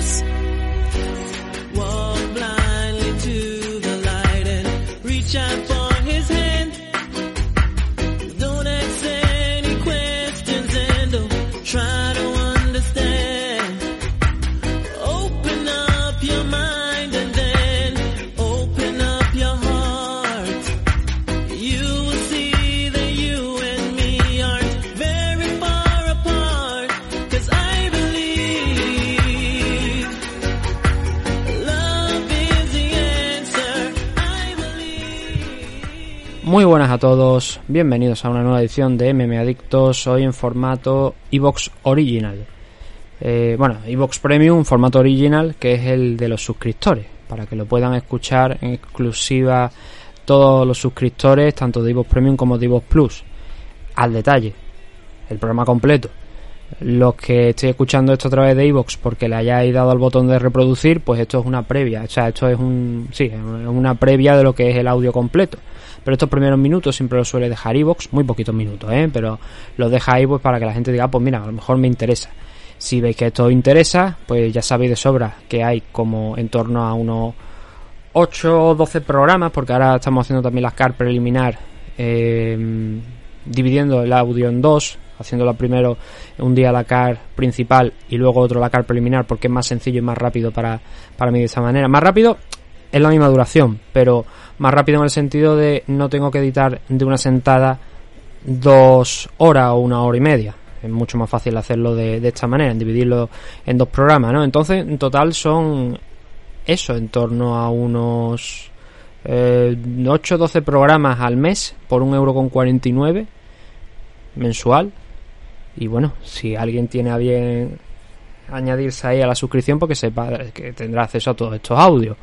Adiós. Muy buenas a todos, bienvenidos a una nueva edición de MM Adictos, hoy en formato Evox Original. Eh, bueno, Evox Premium, formato original, que es el de los suscriptores, para que lo puedan escuchar en exclusiva todos los suscriptores, tanto de Evox Premium como de Evox Plus. Al detalle, el programa completo. Los que estoy escuchando esto a través de Evox porque le hayáis dado al botón de reproducir, pues esto es una previa, o sea, esto es un, sí, es una previa de lo que es el audio completo. Pero estos primeros minutos siempre los suele dejar Evox, muy poquitos minutos, ¿eh? pero los deja pues para que la gente diga, "Ah, pues mira, a lo mejor me interesa. Si veis que esto interesa, pues ya sabéis de sobra que hay como en torno a unos 8 o 12 programas, porque ahora estamos haciendo también las CAR preliminar, eh, dividiendo el audio en dos, haciéndolo primero un día la CAR principal y luego otro la CAR preliminar, porque es más sencillo y más rápido para, para mí de esta manera. Más rápido es la misma duración, pero más rápido en el sentido de no tengo que editar de una sentada dos horas o una hora y media. Es mucho más fácil hacerlo de, de esta manera, en dividirlo en dos programas, ¿no? Entonces, en total son eso, en torno a unos eh, 8 o 12 programas al mes por un euro con 49 mensual. Y bueno, si alguien tiene a bien añadirse ahí a la suscripción, porque sepa que tendrá acceso a todos estos audios.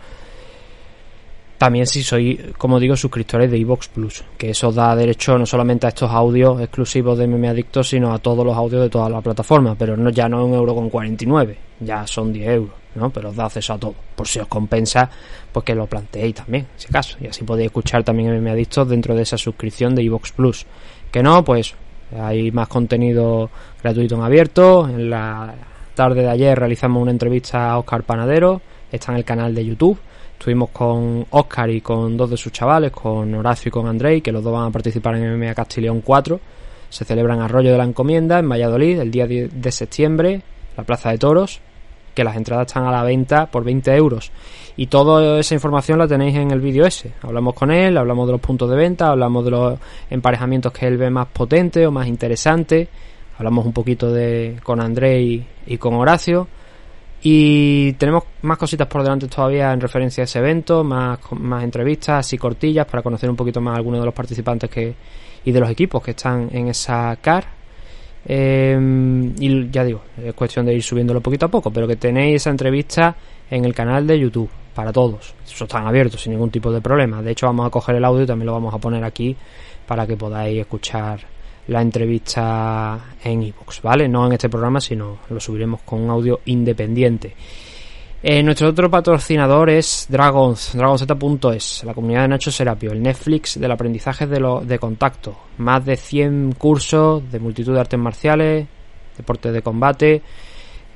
También si soy, como digo, suscriptores de Evox Plus, que eso da derecho no solamente a estos audios exclusivos de MM Adictos, sino a todos los audios de toda la plataforma, pero no ya no un euro con 49, ya son 10 euros, ¿no? Pero os da acceso a todo, por si os compensa, pues que lo planteéis también, si acaso, y así podéis escuchar también MM Adictos dentro de esa suscripción de Evox Plus. Que no, pues hay más contenido gratuito en abierto, en la tarde de ayer realizamos una entrevista a Oscar Panadero, está en el canal de YouTube. Estuvimos con Oscar y con dos de sus chavales, con Horacio y con Andrei, que los dos van a participar en MMA Castileón 4. Se celebra en Arroyo de la Encomienda, en Valladolid, el día 10 de septiembre, la Plaza de Toros, que las entradas están a la venta por 20 euros. Y toda esa información la tenéis en el vídeo ese. Hablamos con él, hablamos de los puntos de venta, hablamos de los emparejamientos que él ve más potentes o más interesantes. Hablamos un poquito de con Andrei y con Horacio. Y tenemos más cositas por delante todavía en referencia a ese evento, más, más entrevistas así cortillas para conocer un poquito más a algunos de los participantes que, y de los equipos que están en esa CAR. Eh, y ya digo, es cuestión de ir subiéndolo poquito a poco, pero que tenéis esa entrevista en el canal de YouTube para todos. Eso están abiertos sin ningún tipo de problema. De hecho, vamos a coger el audio y también lo vamos a poner aquí para que podáis escuchar la entrevista en iVoox, ¿vale? No en este programa, sino lo subiremos con un audio independiente. Eh, nuestro otro patrocinador es Dragons, dragonz.es, la comunidad de Nacho Serapio, el Netflix del aprendizaje de, lo, de contacto. Más de 100 cursos de multitud de artes marciales, deportes de combate,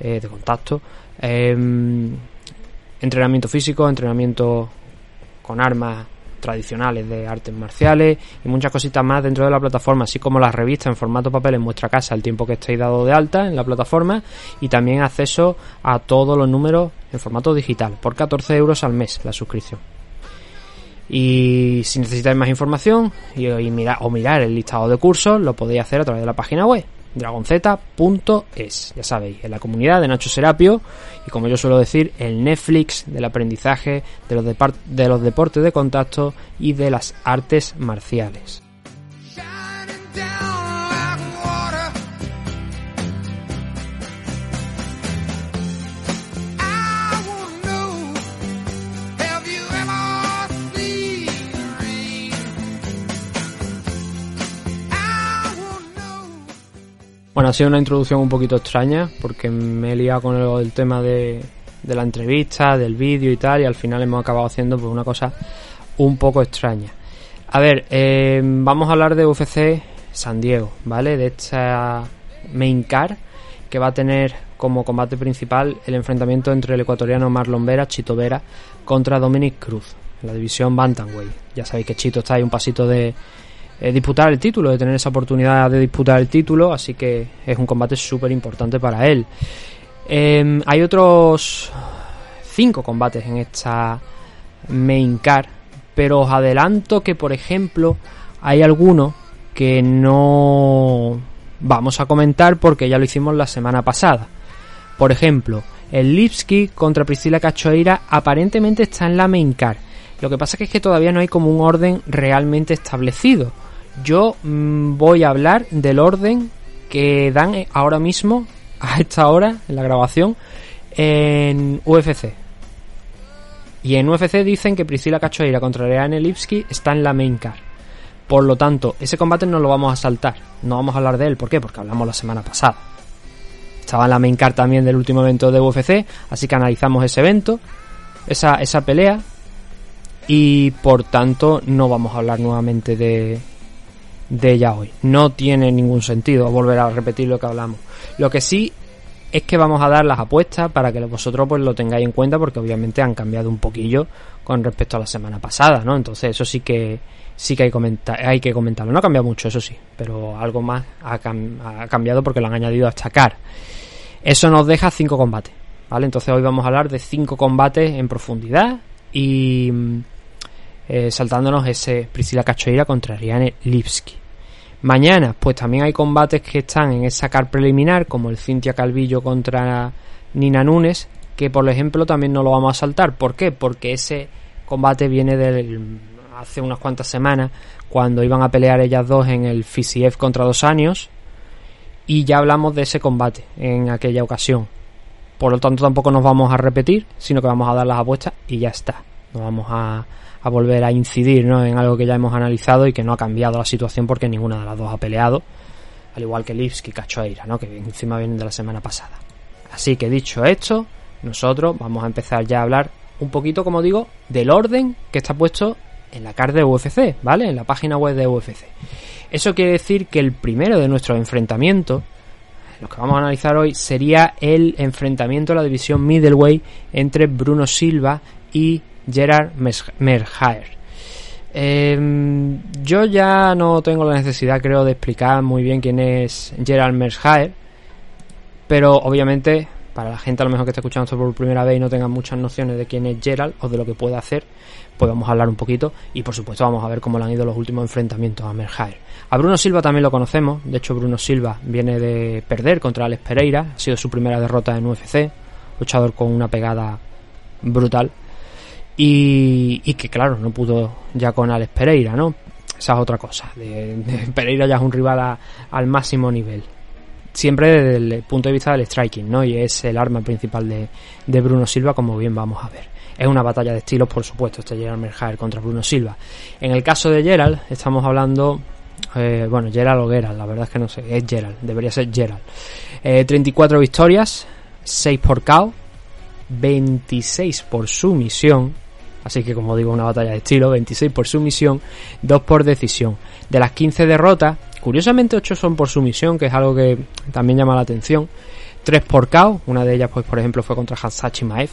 eh, de contacto, eh, entrenamiento físico, entrenamiento con armas tradicionales de artes marciales y muchas cositas más dentro de la plataforma, así como las revistas en formato papel en vuestra casa el tiempo que estéis dado de alta en la plataforma y también acceso a todos los números en formato digital por 14 euros al mes la suscripción. Y si necesitáis más información y, y mirar, o mirar el listado de cursos, lo podéis hacer a través de la página web dragonz.es. Ya sabéis, en la comunidad de Nacho Serapio y como yo suelo decir, el Netflix del aprendizaje de los, de los deportes de contacto y de las artes marciales. Bueno, ha sido una introducción un poquito extraña porque me he liado con el, el tema de, de, la entrevista, del vídeo y tal y al final hemos acabado haciendo pues, una cosa un poco extraña. A ver, eh, vamos a hablar de UFC San Diego, ¿vale? De esta main car que va a tener como combate principal el enfrentamiento entre el ecuatoriano Marlon Vera, Chito Vera, contra Dominic Cruz, en la división Bantamweight. Ya sabéis que Chito está ahí un pasito de eh, disputar el título, de tener esa oportunidad de disputar el título, así que es un combate súper importante para él. Em, hay otros cinco combates en esta main card, pero os adelanto que, por ejemplo, hay algunos que no vamos a comentar porque ya lo hicimos la semana pasada. Por ejemplo, el Lipski contra Priscila Cachoeira aparentemente está en la main card. Lo que pasa es que todavía no hay como un orden realmente establecido. Yo mm, voy a hablar del orden que dan ahora mismo, a esta hora, en la grabación, en UFC. Y en UFC dicen que Priscila Cachoeira contra Leanne Lipski está en la main card. Por lo tanto, ese combate no lo vamos a saltar. No vamos a hablar de él. ¿Por qué? Porque hablamos la semana pasada. Estaba en la main card también del último evento de UFC. Así que analizamos ese evento. Esa, esa pelea. Y por tanto no vamos a hablar nuevamente de, de ella hoy. No tiene ningún sentido volver a repetir lo que hablamos. Lo que sí es que vamos a dar las apuestas para que vosotros pues lo tengáis en cuenta porque obviamente han cambiado un poquillo con respecto a la semana pasada, ¿no? Entonces eso sí que sí que hay, hay que comentarlo. No ha cambiado mucho, eso sí, pero algo más ha, cambiado porque lo han añadido a esta Eso nos deja cinco combates, ¿vale? Entonces hoy vamos a hablar de cinco combates en profundidad y eh, saltándonos ese Priscila Cachoeira contra Riane Lipski. Mañana, pues también hay combates que están en esa car preliminar, como el Cintia Calvillo contra Nina Nunes, que por ejemplo también no lo vamos a saltar. ¿Por qué? Porque ese combate viene del hace unas cuantas semanas, cuando iban a pelear ellas dos en el FCF contra dos años, y ya hablamos de ese combate en aquella ocasión. Por lo tanto, tampoco nos vamos a repetir, sino que vamos a dar las apuestas y ya está. No vamos a, a volver a incidir ¿no? en algo que ya hemos analizado y que no ha cambiado la situación porque ninguna de las dos ha peleado, al igual que Lipski y Cachoeira, ¿no? que encima vienen de la semana pasada. Así que dicho esto, nosotros vamos a empezar ya a hablar un poquito, como digo, del orden que está puesto en la carta de UFC, ¿vale? En la página web de UFC. Eso quiere decir que el primero de nuestros enfrentamientos, los que vamos a analizar hoy, sería el enfrentamiento de la división middleweight entre Bruno Silva y Gerard Merhaer. Em, yo ya no tengo la necesidad, creo, de explicar muy bien quién es Gerard Merhaer, pero obviamente para la gente a lo mejor que está escuchando esto por primera vez y no tenga muchas nociones de quién es Gerald o de lo que puede hacer, pues vamos a hablar un poquito y por supuesto vamos a ver cómo le han ido los últimos enfrentamientos a Merhaer. A Bruno Silva también lo conocemos, de hecho Bruno Silva viene de perder contra Alex Pereira, ha sido su primera derrota en UFC, luchador con una pegada brutal y, que claro, no pudo ya con Alex Pereira, ¿no? Esa es otra cosa. De, Pereira ya es un rival al máximo nivel. Siempre desde el punto de vista del striking, ¿no? Y es el arma principal de, de Bruno Silva, como bien vamos a ver. Es una batalla de estilos, por supuesto, este Gerald Merhaer contra Bruno Silva. En el caso de Gerald, estamos hablando eh, bueno, Gerald o Gerald, la verdad es que no sé, es Gerald, debería ser Gerald. 34 eh, victorias, 6 por KO, 26 por sumisión, Así que como digo, una batalla de estilo, 26 por sumisión, 2 por decisión. De las 15 derrotas, curiosamente 8 son por sumisión, que es algo que también llama la atención. 3 por KO, una de ellas pues por ejemplo fue contra Hansachi Maef,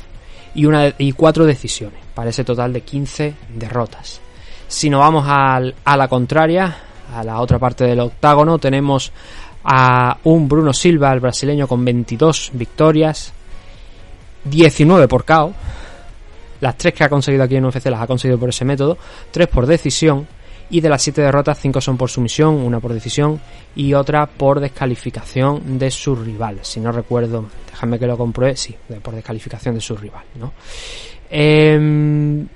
y, una, y 4 decisiones, para ese total de 15 derrotas. Si nos vamos a la contraria, a la otra parte del octágono, tenemos a un Bruno Silva, el brasileño, con 22 victorias, 19 por KO, las tres que ha conseguido aquí en UFC las ha conseguido por ese método, tres por decisión y de las siete derrotas, cinco son por sumisión, una por decisión y otra por descalificación de sus rivales. Si no recuerdo, déjame que lo compruebe, sí, por descalificación de su rival, ¿no? Em,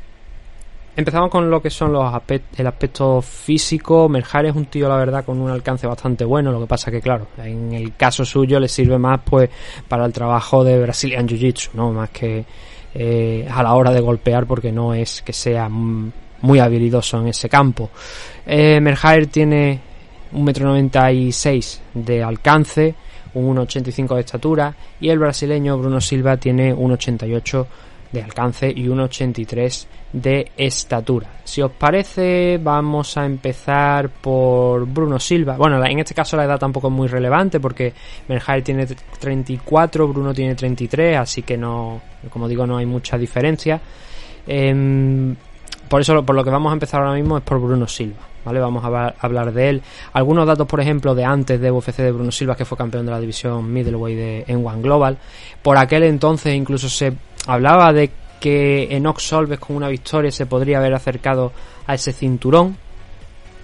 empezamos con lo que son los el aspecto físico. Merjar es un tío, la verdad, con un alcance bastante bueno. Lo que pasa que, claro, en el caso suyo le sirve más, pues, para el trabajo de Brazilian Jiu-Jitsu, ¿no? Más que eh, a la hora de golpear porque no es que sea muy habilidoso en ese campo. Eh, Merhaer tiene 1,96m de alcance, un 1,85 de estatura y el brasileño Bruno Silva tiene 1,88 de alcance y 1,83 de estatura. Si os parece, vamos a empezar por Bruno Silva. Bueno, en este caso la edad tampoco es muy relevante porque Merjaer tiene 34, Bruno tiene 33, así que no, como digo, no hay mucha diferencia. Em, por eso, por lo que vamos a empezar ahora mismo es por Bruno Silva. ¿Vale? Vamos a hablar de él. Algunos datos, por ejemplo, de antes de UFC de Bruno Silva, que fue campeón de la división middleweight de, en One Global. Por aquel entonces incluso se hablaba de que Enox Solves con una victoria se podría haber acercado a ese cinturón,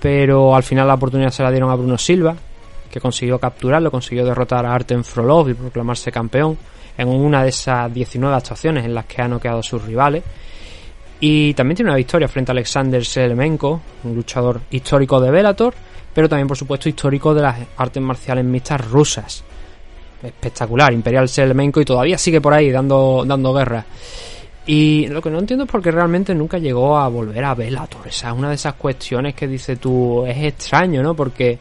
pero al final la oportunidad se la dieron a Bruno Silva, que consiguió capturarlo, consiguió derrotar a Artem Frolov y proclamarse campeón en una de esas 19 actuaciones en las que ha noqueado a sus rivales. Y también tiene una victoria frente a Alexander Selemenko, un luchador histórico de Bellator, pero también por supuesto histórico de las artes marciales mixtas rusas. Espectacular, Imperial Selemenko y todavía sigue por ahí dando, dando guerra. Y lo que no entiendo es porque realmente nunca llegó a volver a Bellator. Esa es una de esas cuestiones que dice tú, es extraño, ¿no? Porque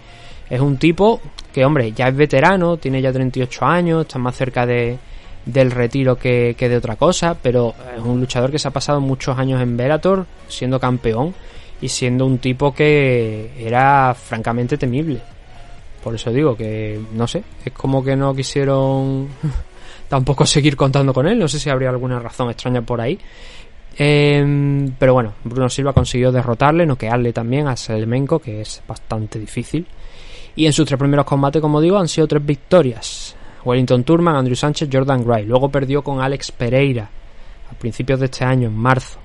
es un tipo que, hombre, ya es veterano, tiene ya 38 años, está más cerca de, del retiro que, de otra cosa, pero es un luchador que se ha pasado muchos años en Bellator siendo campeón y siendo un tipo que era francamente temible. Por eso digo que, no sé, es como que no quisieron tampoco seguir contando con él, no sé si habría alguna razón extraña por ahí. Em, pero bueno, Bruno Silva consiguió derrotarle, noquearle también a Selmenko, que es bastante difícil. Y en sus tres primeros combates, como digo, han sido tres victorias. Wellington Turman, Andrew Sánchez, Jordan Gray. Luego perdió con Alex Pereira a principios de este año, en marzo.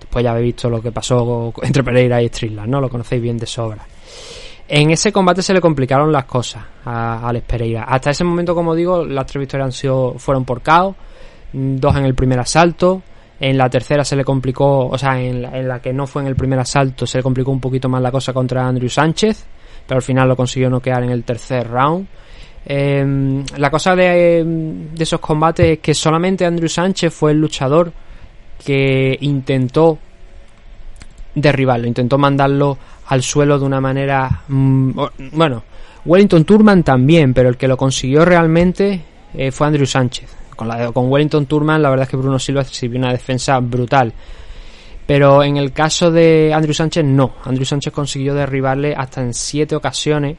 Después ya habéis visto lo que pasó entre Pereira y Strickland, ¿no? Lo conocéis bien de sobra. En ese combate se le complicaron las cosas a Alex Pereira. Hasta ese momento, como digo, las tres victorias han sido, fueron por KO, dos en el primer asalto. En la tercera se le complicó, o sea, en la, que no fue en el primer asalto, se le complicó un poquito más la cosa contra Andrew Sánchez, pero al final lo consiguió noquear en el tercer round. Eh, la cosa de, de, esos combates es que solamente Andrew Sánchez fue el luchador que intentó derribarlo, intentó mandarlo al suelo de una manera... Mmm, bueno, Wellington Turman también, pero el que lo consiguió realmente eh, fue Andrew Sánchez. Con, la, con Wellington Turman la verdad es que Bruno Silva sirvió una defensa brutal. Pero en el caso de Andrew Sánchez no. Andrew Sánchez consiguió derribarle hasta en siete ocasiones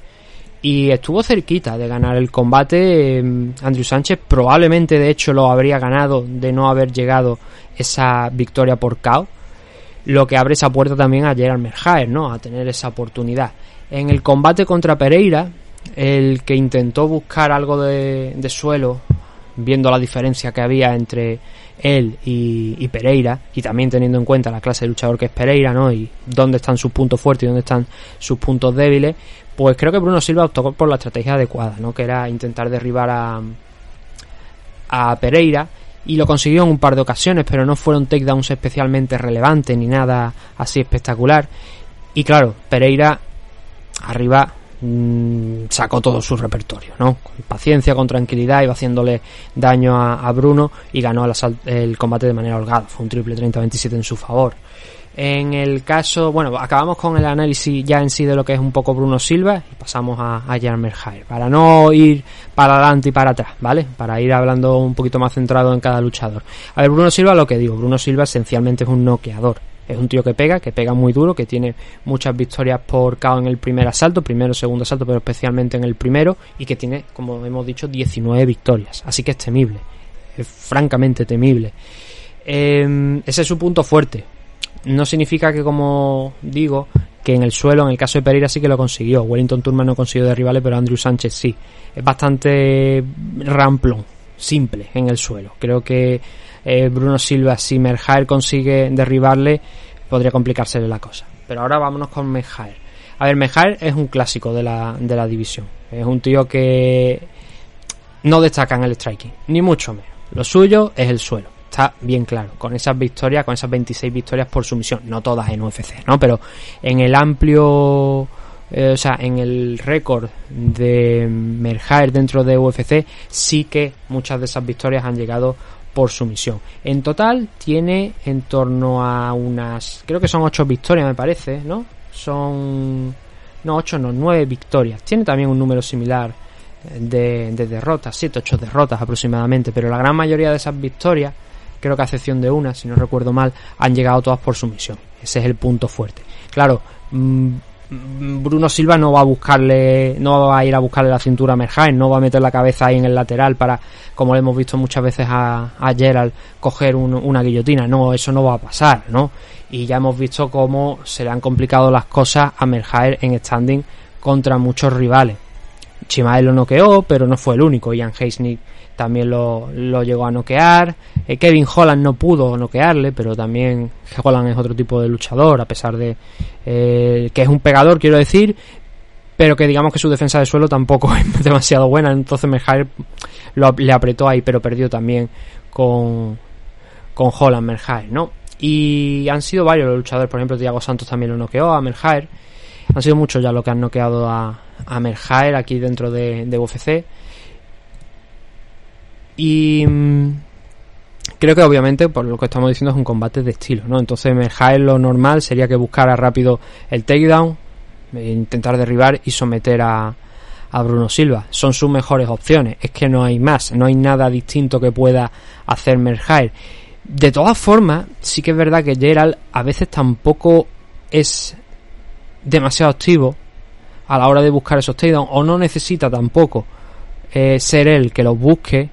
y estuvo cerquita de ganar el combate. Andrew Sánchez probablemente de hecho lo habría ganado de no haber llegado esa victoria por KO. Lo que abre esa puerta también a Gerard Merjaer, ¿no? A tener esa oportunidad. En el combate contra Pereira, el que intentó buscar algo de, de suelo, viendo la diferencia que había entre él y, y, Pereira, y también teniendo en cuenta la clase de luchador que es Pereira, ¿no? Y dónde están sus puntos fuertes y dónde están sus puntos débiles, pues creo que Bruno Silva optó por la estrategia adecuada, ¿no? Que era intentar derribar a, a Pereira y lo consiguió en un par de ocasiones, pero no fueron takedowns especialmente relevantes ni nada así espectacular. Y claro, Pereira arriba mmm, sacó todo su repertorio, ¿no? Con paciencia, con tranquilidad, iba haciéndole daño a, a Bruno y ganó el, el, combate de manera holgada. Fue un triple 30-27 en su favor. En el caso, bueno, acabamos con el análisis ya en sí de lo que es un poco Bruno Silva y pasamos a, a Jan Merhair, para no ir para adelante y para atrás, ¿vale? Para ir hablando un poquito más centrado en cada luchador. A ver, Bruno Silva, lo que digo, Bruno Silva esencialmente es un noqueador. Es un tío que pega, que pega muy duro, que tiene muchas victorias por KO en el primer asalto, primero, segundo asalto, pero especialmente en el primero, y que tiene, como hemos dicho, 19 victorias. Así que es temible, es francamente temible. Eh, ese es su punto fuerte no significa que, como digo, que en el suelo, en el caso de Pereira sí que lo consiguió. Wellington Turman no consiguió derribarle, pero Andrew Sánchez sí. Es bastante ramplón, simple en el suelo. Creo que eh, Bruno Silva, si Merjaer consigue derribarle, podría complicársele la cosa. Pero ahora vámonos con Merjaer. A ver, Merjaer es un clásico de la, de la división. Es un tío que no destaca en el striking, ni mucho menos. Lo suyo es el suelo está bien claro, con esas victorias, con esas 26 victorias por sumisión, no todas en UFC, ¿no? Pero en el amplio, eh, o sea, en el récord de Merjaer dentro de UFC, sí que muchas de esas victorias han llegado por sumisión. En total tiene en torno a unas, creo que son 8 victorias me parece, ¿no? Son, no 8, no 9 victorias. Tiene también un número similar de, de derrotas, 7, 8 derrotas aproximadamente, pero la gran mayoría de esas victorias creo que a excepción de una, si no recuerdo mal, han llegado todas por sumisión. Ese es el punto fuerte. Claro, mm, Bruno Silva no va a buscarle, no va a ir a buscarle la cintura a Merjain, no va a meter la cabeza ahí en el lateral para, como le hemos visto muchas veces a, a Gerald, coger una guillotina. No, eso no va a pasar, ¿no? Y ya hemos visto cómo se le han complicado las cosas a Merjain en standing contra muchos rivales. Chimael lo noqueó, pero no fue el único. Ian Heisnick también lo, llegó a noquear. Eh, Kevin Holland no pudo noquearle, pero también Holland es otro tipo de luchador, a pesar de eh, que es un pegador, quiero decir, pero que digamos que su defensa de suelo tampoco es demasiado buena. Entonces Merjaer le apretó ahí, pero perdió también con, con Holland, Merjaer, ¿no? Y han sido varios los luchadores, por ejemplo, Thiago Santos también lo noqueó a Merjaer. Han sido muchos ya los que han noqueado a, a Merjaer aquí dentro de, UFC. Y mm, creo que obviamente por lo que estamos diciendo es un combate de estilo, ¿no? Entonces Merjaer lo normal sería que buscara rápido el takedown, e intentar derribar y someter a, a Bruno Silva. Son sus mejores opciones. Es que no hay más, no hay nada distinto que pueda hacer Merjaer. De todas formas, sí que es verdad que Gerald a veces tampoco es demasiado activo a la hora de buscar esos takedowns o no necesita tampoco eh, ser él que los busque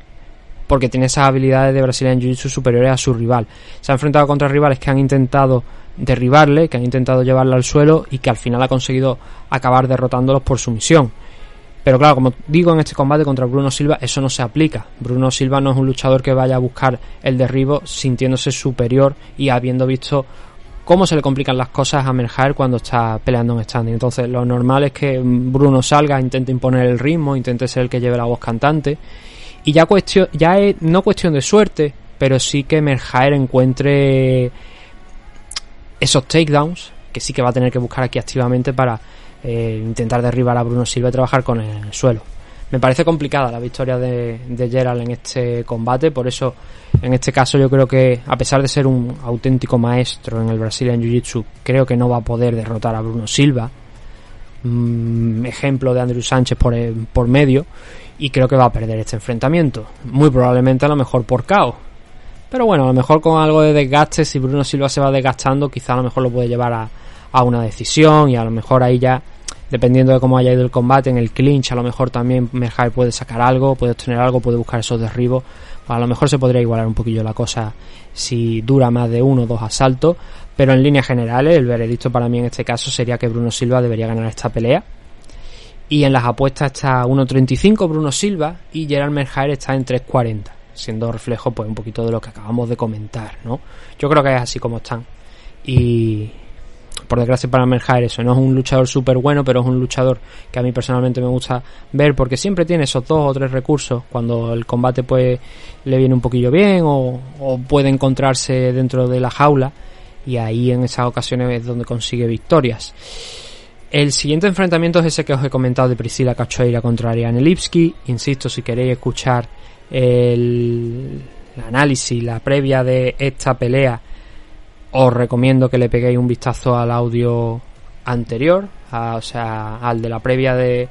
porque tiene esas habilidades de Brazilian Jiu-Jitsu superiores a su rival. Se ha enfrentado contra rivales que han intentado derribarle, que han intentado llevarle al suelo y que al final ha conseguido acabar derrotándolos por sumisión. Pero claro, como digo, en este combate contra Bruno Silva eso no se aplica. Bruno Silva no es un luchador que vaya a buscar el derribo sintiéndose superior y habiendo visto cómo se le complican las cosas a Merjar cuando está peleando en standing. Entonces, lo normal es que Bruno salga, intente imponer el ritmo, intente ser el que lleve la voz cantante y ya, cuestión, ya es no cuestión de suerte, pero sí que Merjaer encuentre esos takedowns, que sí que va a tener que buscar aquí activamente para eh, intentar derribar a Bruno Silva y trabajar con el suelo. Me parece complicada la victoria de, Gerald en este combate, por eso en este caso yo creo que a pesar de ser un auténtico maestro en el Brazilian Jiu-Jitsu, creo que no va a poder derrotar a Bruno Silva. Mm, ejemplo de Andrew Sánchez por, eh, por medio y creo que va a perder este enfrentamiento. Muy probablemente a lo mejor por caos. Pero bueno, a lo mejor con algo de desgaste, si Bruno Silva se va desgastando, quizá a lo mejor lo puede llevar a, a una decisión y a lo mejor ahí ya, dependiendo de cómo haya ido el combate, en el clinch, a lo mejor también Merjai puede sacar algo, puede obtener algo, puede buscar esos derribos. A lo mejor se podría igualar un poquillo la cosa si dura más de uno o dos asaltos, pero en líneas generales el veredicto para mí en este caso sería que Bruno Silva debería ganar esta pelea y en las apuestas está 1.35 Bruno Silva y Gerald Merjaer está en 3.40, siendo reflejo pues un poquito de lo que acabamos de comentar, ¿no? Yo creo que es así como están. Y por desgracia para Merjaer eso no es un luchador súper bueno, pero es un luchador que a mí personalmente me gusta ver porque siempre tiene esos dos o tres recursos cuando el combate pues le viene un poquillo bien o, puede encontrarse dentro de la jaula y ahí en esas ocasiones es donde consigue victorias. El siguiente enfrentamiento es ese que os he comentado de Priscila Cachoeira contra Ariane Lipski. Insisto, si queréis escuchar el, análisis, la previa de esta pelea, os recomiendo que le peguéis un vistazo al audio anterior, o sea, al de la previa de,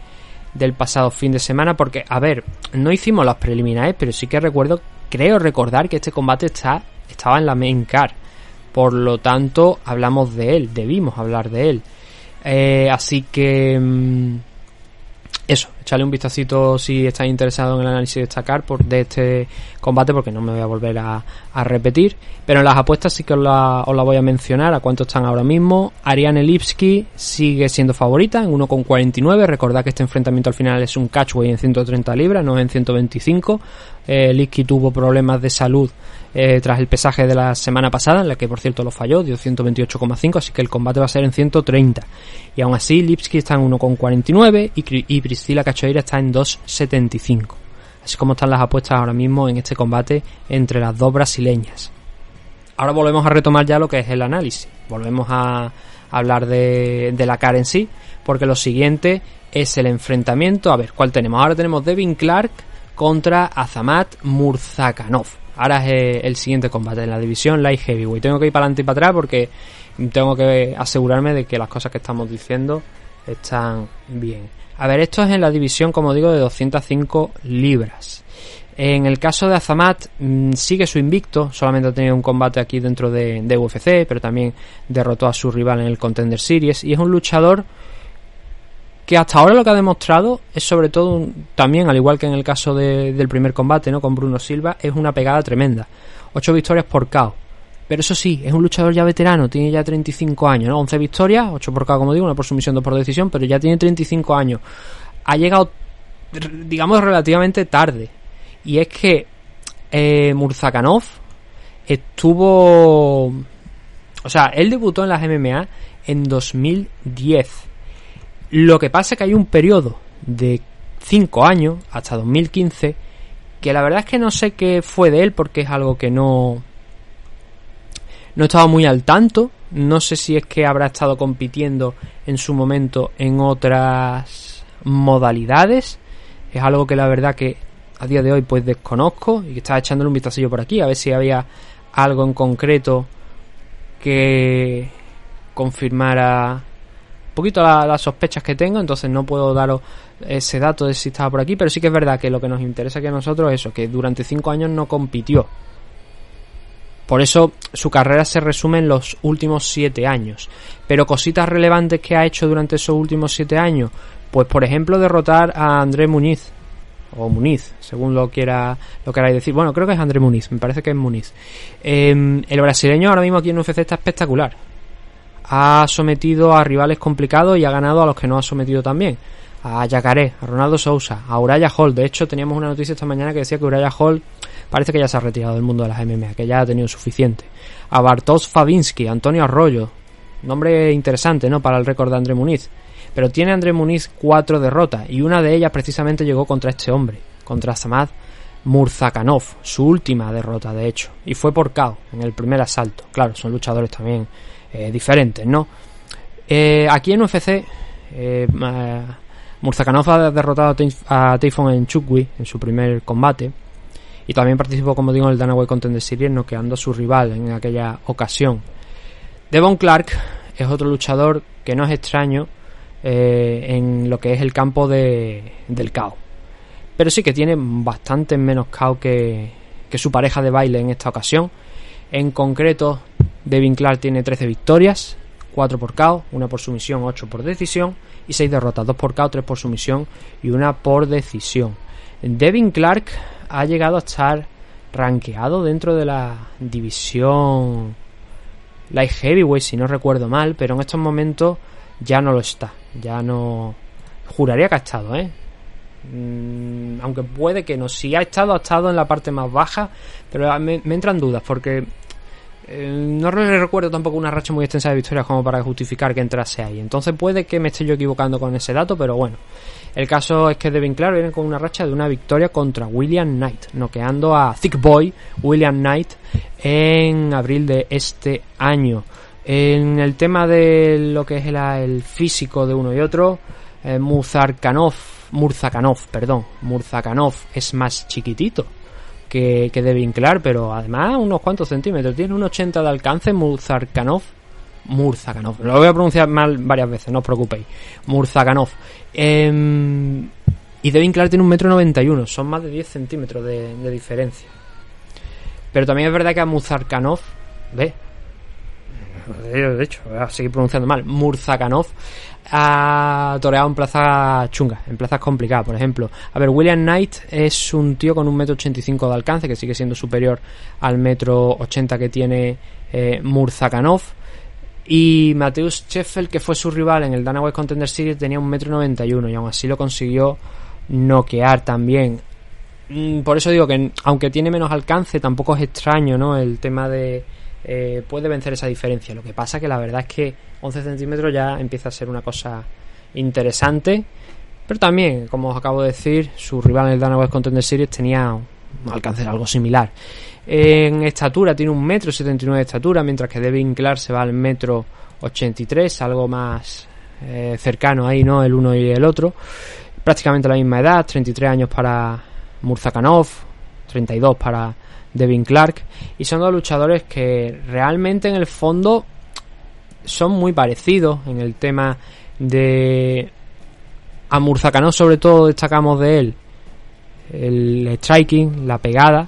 del pasado fin de semana, porque, a ver, no hicimos las preliminares, pero sí que recuerdo, creo recordar que este combate está, estaba en la main card. Por lo tanto, hablamos de él, debimos hablar de él. Eh, así que mm, eso, echarle un vistacito si estáis interesado en el análisis de destacar por, de este combate, porque no me voy a volver a, repetir. Pero en las apuestas sí que os la, os la, voy a mencionar, a cuánto están ahora mismo. Ariane Lipski sigue siendo favorita en 1,49. Recordad que este enfrentamiento al final es un catchway en 130 libras, no en 125. Eh, tuvo problemas de salud eh, tras el pesaje de la semana pasada, en la que por cierto lo falló, dio 128,5, así que el combate va a ser en 130. Y aún así, Lipski está en 1,49 y, y Priscila Cachoeira está en 2,75. Así como están las apuestas ahora mismo en este combate entre las dos brasileñas. Ahora volvemos a retomar ya lo que es el análisis. Volvemos a hablar de, de la cara en sí, porque lo siguiente es el enfrentamiento. A ver, ¿cuál tenemos? Ahora tenemos Devin Clark contra Azamat Murzakanov. Ahora es el siguiente combate en la división Light Heavyweight. Tengo que ir para adelante y para atrás porque tengo que asegurarme de que las cosas que estamos diciendo están bien. A ver, esto es en la división, como digo, de 205 libras. En el caso de Azamat, mm, sigue su invicto, solamente ha tenido un combate aquí dentro de, de UFC, pero también derrotó a su rival en el Contender Series y es un luchador que hasta ahora lo que ha demostrado es sobre todo un- también, al igual que en el caso de- del primer combate, ¿no? Con Bruno Silva, es una pegada tremenda. Ocho victorias por KO. Pero eso sí, es un luchador ya veterano, tiene ya 35 años, ¿no? 11 victorias, 8 por KO como digo, una por sumisión, dos por decisión, pero ya tiene 35 años. Ha llegado, digamos, relativamente tarde. Y es que eh, Murzakanov estuvo... O sea, él debutó en las MMA en 2010. Lo que pasa es que hay un periodo de 5 años, hasta 2015, que la verdad es que no sé qué fue de él porque es algo que no... No estaba muy al tanto. No sé si es que habrá estado compitiendo en su momento en otras modalidades. Es algo que la verdad que a día de hoy pues desconozco y que estaba echándole un vistacillo por aquí a ver si había algo en concreto que confirmara poquito la- las sospechas que tengo, entonces no puedo daros ese dato de si estaba por aquí, pero sí que es verdad que lo que nos interesa aquí a nosotros es eso, que durante cinco años no compitió. Por eso su carrera se resume en los últimos siete años. Pero cositas relevantes que ha hecho durante esos últimos siete años, pues por ejemplo derrotar a André Muñiz, o Muniz, según lo quiera lo queráis decir. Bueno, creo que es André Muniz, me parece que es Muniz. Eh, el brasileño ahora mismo aquí en UFC está espectacular. Ha sometido a rivales complicados y ha ganado a los que no ha sometido también. A Yacaré, a Ronaldo Sousa, a Uraya Hall. De hecho, teníamos una noticia esta mañana que decía que Uraya Hall parece que ya se ha retirado del mundo de las MMA, que ya ha tenido suficiente. A Bartosz Fabinsky, a Antonio Arroyo. Nombre interesante, ¿no? Para el récord de André Muniz. Pero tiene André Muniz cuatro derrotas y una de ellas precisamente llegó contra este hombre, contra Samad Murzakanov, su última derrota de hecho, y fue por KO en el primer asalto. Claro, son luchadores también eh, diferentes, ¿no? Eh, aquí en UFC, eh, Murzakanov ha derrotado a Typhon en Chukwi en su primer combate y también participó, como digo, en el Danaway Contender Series, noqueando a su rival en aquella ocasión. Devon Clark es otro luchador que no es extraño eh, en lo que es el campo de, del KO. Pero sí que tiene bastante menos KO que, que su pareja de baile en esta ocasión. En concreto, Devin Clark tiene 13 victorias, 4 por KO, una por sumisión, 8 por decisión y 6 derrotas, 2 por KO, 3 por sumisión y una por decisión. Devin Clark ha llegado a estar rankeado dentro de la división light heavyweight, si no recuerdo mal, pero en estos momentos ya no lo está. Ya no. Juraría que ha estado, ¿eh? Mm, aunque puede que no. Si ha estado, ha estado en la parte más baja, pero me entran dudas porque eh, no re- recuerdo tampoco una racha muy extensa de victorias como para justificar que entrase ahí. Entonces puede que me esté yo equivocando con ese dato, pero bueno. El caso es que Devin Clark viene con una racha de una victoria contra William Knight, noqueando a Thick Boy William Knight en abril de este año. En el tema de lo que es el, físico de uno y otro, eh, Murzakanov, perdón, Murzakanov es más chiquitito que, que Devin Clark, pero además unos cuantos centímetros. Tiene un 80 de alcance Muzarkanov. Murzakanov. Lo voy a pronunciar mal varias veces, no os preocupéis. Murzakanov. Em, y Devin Clark tiene un metro 91. Son más de 10 centímetros de, de diferencia. Pero también es verdad que a Muzarkanov... Ve. De hecho, voy a seguir pronunciando mal. Murzakanov ha toreado en plazas chungas, en plazas complicadas, por ejemplo. A ver, William Knight es un tío con un metro 85 de alcance, que sigue siendo superior al metro 80 que tiene eh, Murzakanov. Y Mateus Sheffel, que fue su rival en el Dana White Contender Series, tenía un metro 91 y aún así lo consiguió noquear también. Mm, Por eso digo que aunque tiene menos alcance, tampoco es extraño, ¿no? El tema de eh, puede vencer esa diferencia. Lo que pasa que la verdad es que 11 centímetros ya empieza a ser una cosa interesante. Pero también, como os acabo de decir, su rival en el Dana White Contender Series tenía un alcance algo similar. En estatura tiene un metro 79 de estatura, mientras que Devin Clark se va al metro 83, algo más eh, cercano ahí, ¿no? El uno y el otro. Prácticamente la misma edad, 33 años para Murzakanov, 32 para Devin Clark. Y son dos luchadores que realmente en el fondo son muy parecidos en el tema de... A Murzakanov sobre todo destacamos de él el striking, la pegada.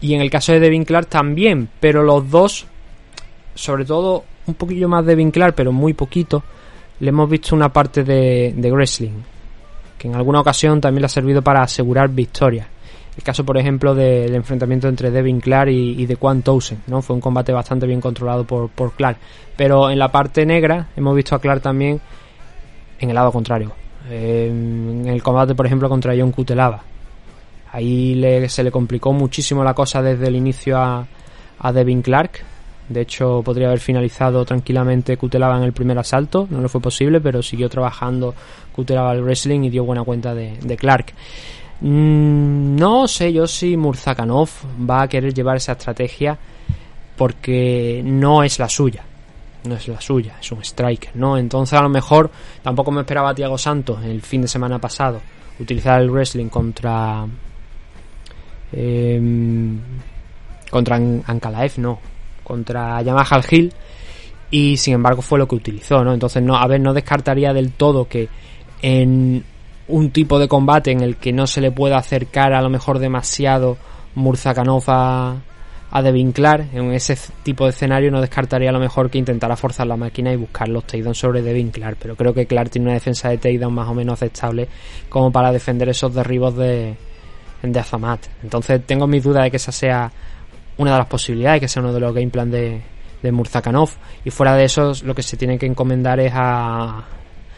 Y en el caso de Devin Clark también, pero los dos, sobre todo un poquillo más Devin Clark, pero muy poquito, le hemos visto una parte de, de wrestling, que en alguna ocasión también le ha servido para asegurar victorias. El caso, por ejemplo, del enfrentamiento entre Devin Clark y, y de Quan Towson, ¿no? Fue un combate bastante bien controlado por, por Clark. Pero en la parte negra hemos visto a Clark también en el lado contrario. En el combate, por ejemplo, contra John Kutelava. Ahí le- se le complicó muchísimo la cosa desde el inicio a, Devin Clark. De hecho, podría haber finalizado tranquilamente Kutelava en el primer asalto. No le fue posible, pero siguió trabajando Kutelava al wrestling y dio buena cuenta de, de Clark. Mm, no sé yo si Murzakanov va a querer llevar esa estrategia porque no es la suya. No es la suya, es un striker, ¿no? Entonces a lo mejor tampoco me esperaba a Tiago Santos el fin de semana pasado utilizar el wrestling contra em, contra An- Ankalaev, no, contra Yamaha Hill y sin embargo fue lo que utilizó, ¿no? Entonces no, a ver, no descartaría del todo que en un tipo de combate en el que no se le pueda acercar a lo mejor demasiado Murzakanov a, a Devin en ese tipo de escenario no descartaría a lo mejor que intentara forzar la máquina y buscar los takedowns sobre Devin Clark, pero creo que Clark tiene una defensa de takedown más o menos aceptable como para defender esos derribos de, de Azamat. Entonces tengo mis dudas de que esa sea una de las posibilidades, que sea uno de los game plan de, de Murzakanov. Y fuera de eso, lo que se tiene que encomendar es a,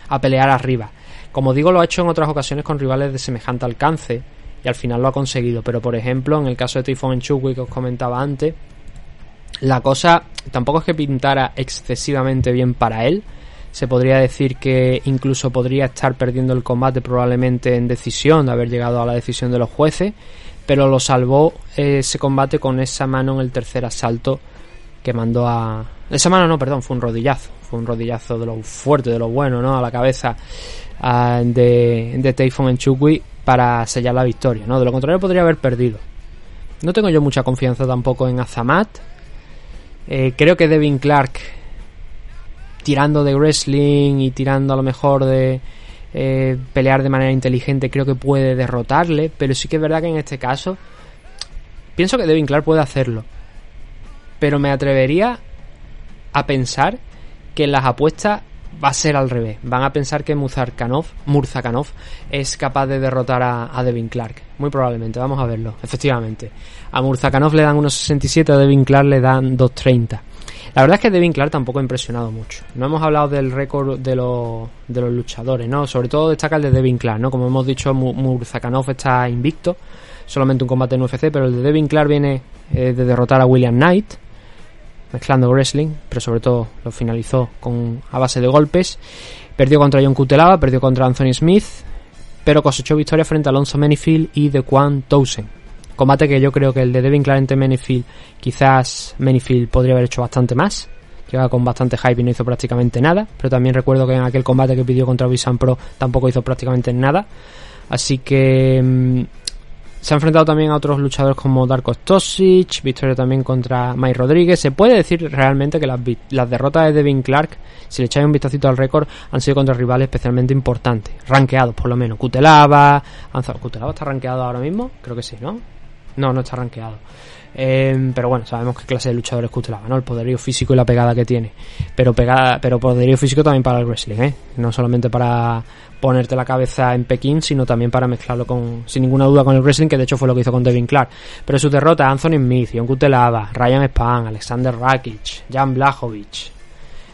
a pelear arriba. Como digo, lo ha hecho en otras ocasiones con rivales de semejante alcance y al final lo ha conseguido. Pero por ejemplo, en el caso de Typhon Enchukwi que os comentaba antes, la cosa tampoco es que pintara excesivamente bien para él. Se podría decir que incluso podría estar perdiendo el combate probablemente en decisión, de haber llegado a la decisión de los jueces, pero lo salvó eh, ese combate con esa mano en el tercer asalto que mandó a... Esa mano no, perdón, fue un rodillazo, fue un rodillazo de lo fuerte, de lo bueno, ¿no? A la cabeza ah, de, de Typhon Enchukwi para sellar la victoria, ¿no? De lo contrario podría haber perdido. No tengo yo mucha confianza tampoco en Azamat. Eh, creo que Devin Clark, tirando de wrestling y tirando a lo mejor de eh, pelear de manera inteligente, creo que puede derrotarle. Pero sí que es verdad que en este caso, pienso que Devin Clark puede hacerlo. Pero me atrevería a pensar que en las apuestas va a ser al revés. Van a pensar que Muzarkanov, Murzakanov es capaz de derrotar a, Devin Clark. Muy probablemente, vamos a verlo, efectivamente. A Murzakanov le dan unos 67, a Devin Clark le dan 230. La verdad es que Devin Clark tampoco ha impresionado mucho. No hemos hablado del récord de los, de los luchadores, ¿no? Sobre todo destaca el de Devin Clark, ¿no? Como hemos dicho, Mu- Murzakanov está invicto, solamente un combate en UFC, pero el de Devin Clark viene eh, de derrotar a William Knight, mezclando wrestling, pero sobre todo lo finalizó con a base de golpes. Perdió contra John Cutelaba, perdió contra Anthony Smith, pero cosechó victoria frente a Alonso Menifield y de Quan Towson. Combate que yo creo que el de Devin Clark ante Menifield, quizás Menifield podría haber hecho bastante más. Llega con bastante hype y no hizo prácticamente nada. Pero también recuerdo que en aquel combate que pidió contra Visan Pro tampoco hizo prácticamente nada. Así que mm, se ha enfrentado también a otros luchadores como Darko Stosic, victoria también contra Mike Rodríguez. Se puede decir realmente que las, las derrotas de Devin Clark, si le echáis un vistacito al récord, han sido contra rivales especialmente importantes, rankeados por lo menos. Kutelava, Anza- ¿Kutelava está rankeado ahora mismo? Creo que sí, ¿no? No, no está rankeado. Eh, pero bueno, sabemos qué clase de luchador es Kutelava, ¿no? El poderío físico y la pegada que tiene. Pero pegada, pero poderío físico también para el wrestling, ¿eh? No solamente para ponerte la cabeza en Pekín, sino también para mezclarlo con, sin ninguna duda con el wrestling, que de hecho fue lo que hizo con Devin Clark. Pero su derrota, Anthony Smith, John Kutelava, Ryan Span, Alexander Rakic, Jan Blachowicz,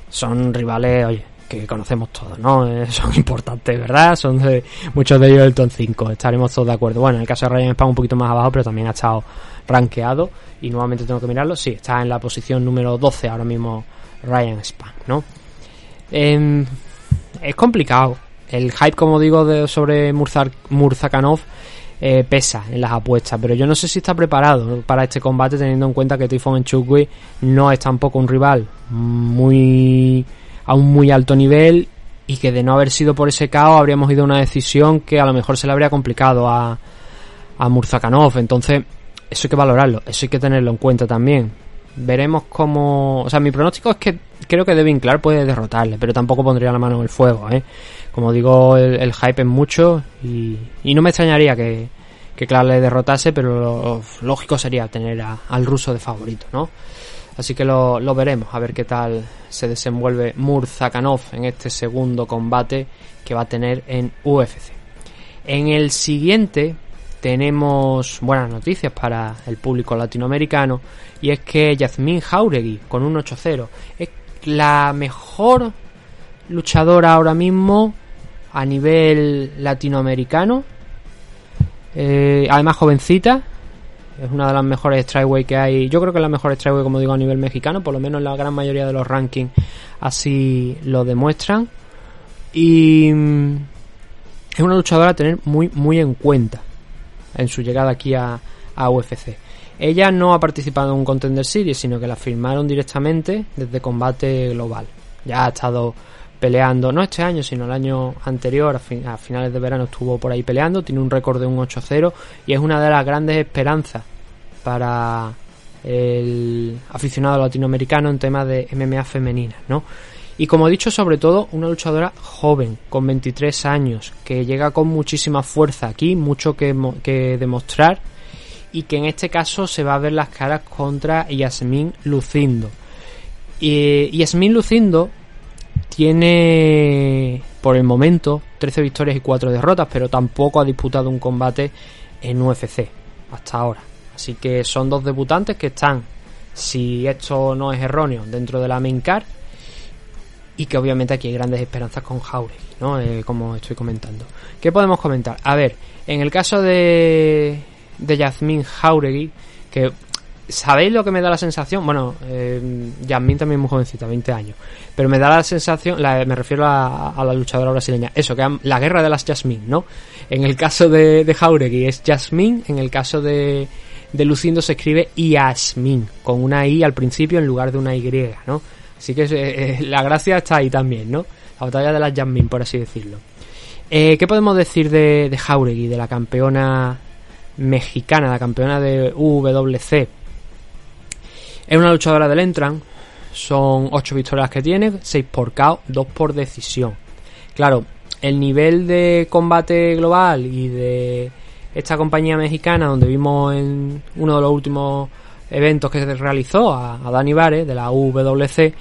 son rivales, oye, que conocemos todos, ¿no? Eh, son importantes, ¿verdad? Son de, muchos de ellos del top 5, estaremos todos de acuerdo. Bueno, en el caso de Ryan Span un poquito más abajo, pero también ha estado rankeado y nuevamente tengo que mirarlo. Sí, está en la posición número 12 ahora mismo Ryan Span, ¿no? Em, es complicado. El hype, como digo, de, sobre Murzakanov eh, pesa en las apuestas, pero yo no sé si está preparado para este combate teniendo en cuenta que Typhon Enchukwi no es tampoco un rival muy a un muy alto nivel y que de no haber sido por ese caos habríamos ido a una decisión que a lo mejor se le habría complicado a, a Murzakanov. Entonces, eso hay que valorarlo, eso hay que tenerlo en cuenta también. Veremos cómo. O sea, mi pronóstico es que creo que Devin Clark puede derrotarle, pero tampoco pondría la mano en el fuego, ¿eh? Como digo, el, hype es mucho y, y no me extrañaría que, que Clark le derrotase, pero lo lógico sería tener al ruso de favorito, ¿no? Así que lo, lo veremos, a ver qué tal se desenvuelve Murzakanov en este segundo combate que va a tener en UFC. En el siguiente tenemos buenas noticias para el público latinoamericano y es que Yasmin Jauregui con un 8-0 es la mejor luchadora ahora mismo a nivel latinoamericano. Eh, además jovencita, es una de las mejores Strikeway que hay. Yo creo que es la mejor Strikeway, como digo, a nivel mexicano. Por lo menos la gran mayoría de los rankings así lo demuestran. Y mm, es una luchadora a tener muy, muy en cuenta en su llegada aquí a, UFC. Ella no ha participado en un Contender Series, sino que la firmaron directamente desde combate global. Ya ha estado peleando, no este año, sino el año anterior, a, fin- a finales de verano estuvo por ahí peleando, tiene un récord de un 8-0 y es una de las grandes esperanzas para el aficionado latinoamericano en temas de MMA femeninas, ¿no? Y como he dicho, sobre todo una luchadora joven, con 23 años, que llega con muchísima fuerza aquí, mucho que, mo- que demostrar y que en este caso se va a ver las caras contra Yasmin Lucindo. Y Yasmin Lucindo tiene por el momento 13 victorias y 4 derrotas, pero tampoco ha disputado un combate en UFC hasta ahora. Así que son dos debutantes que están, si esto no es erróneo, dentro de la main card y que obviamente aquí hay grandes esperanzas con Jauregui, ¿no? Eh, como estoy comentando. ¿Qué podemos comentar? A ver, en el caso de, de Yasmin Jauregui, que ¿sabéis lo que me da la sensación? Bueno, eh, también es muy jovencita, 20 años, pero me da la sensación, me refiero a, a la luchadora brasileña, eso, que la guerra de las Yasmin, ¿no? En el caso de, de Jauregui es Yasmin, en el caso de, de Lucindo se escribe Yasmin, con una I al principio en lugar de una Y, ¿no? Así que eh, la gracia está ahí también, ¿no? La batalla de las Yasmin, por así decirlo. Eh, ¿Qué podemos decir de, de Jauregui, de la campeona mexicana, la campeona de UWC? Es una luchadora del Entran, son 8 victorias que tiene, 6 por KO, 2 por decisión. Claro, el nivel de combate global y de esta compañía mexicana, donde vimos en uno de los últimos eventos que se realizó a, a Dani Vare de la UWC,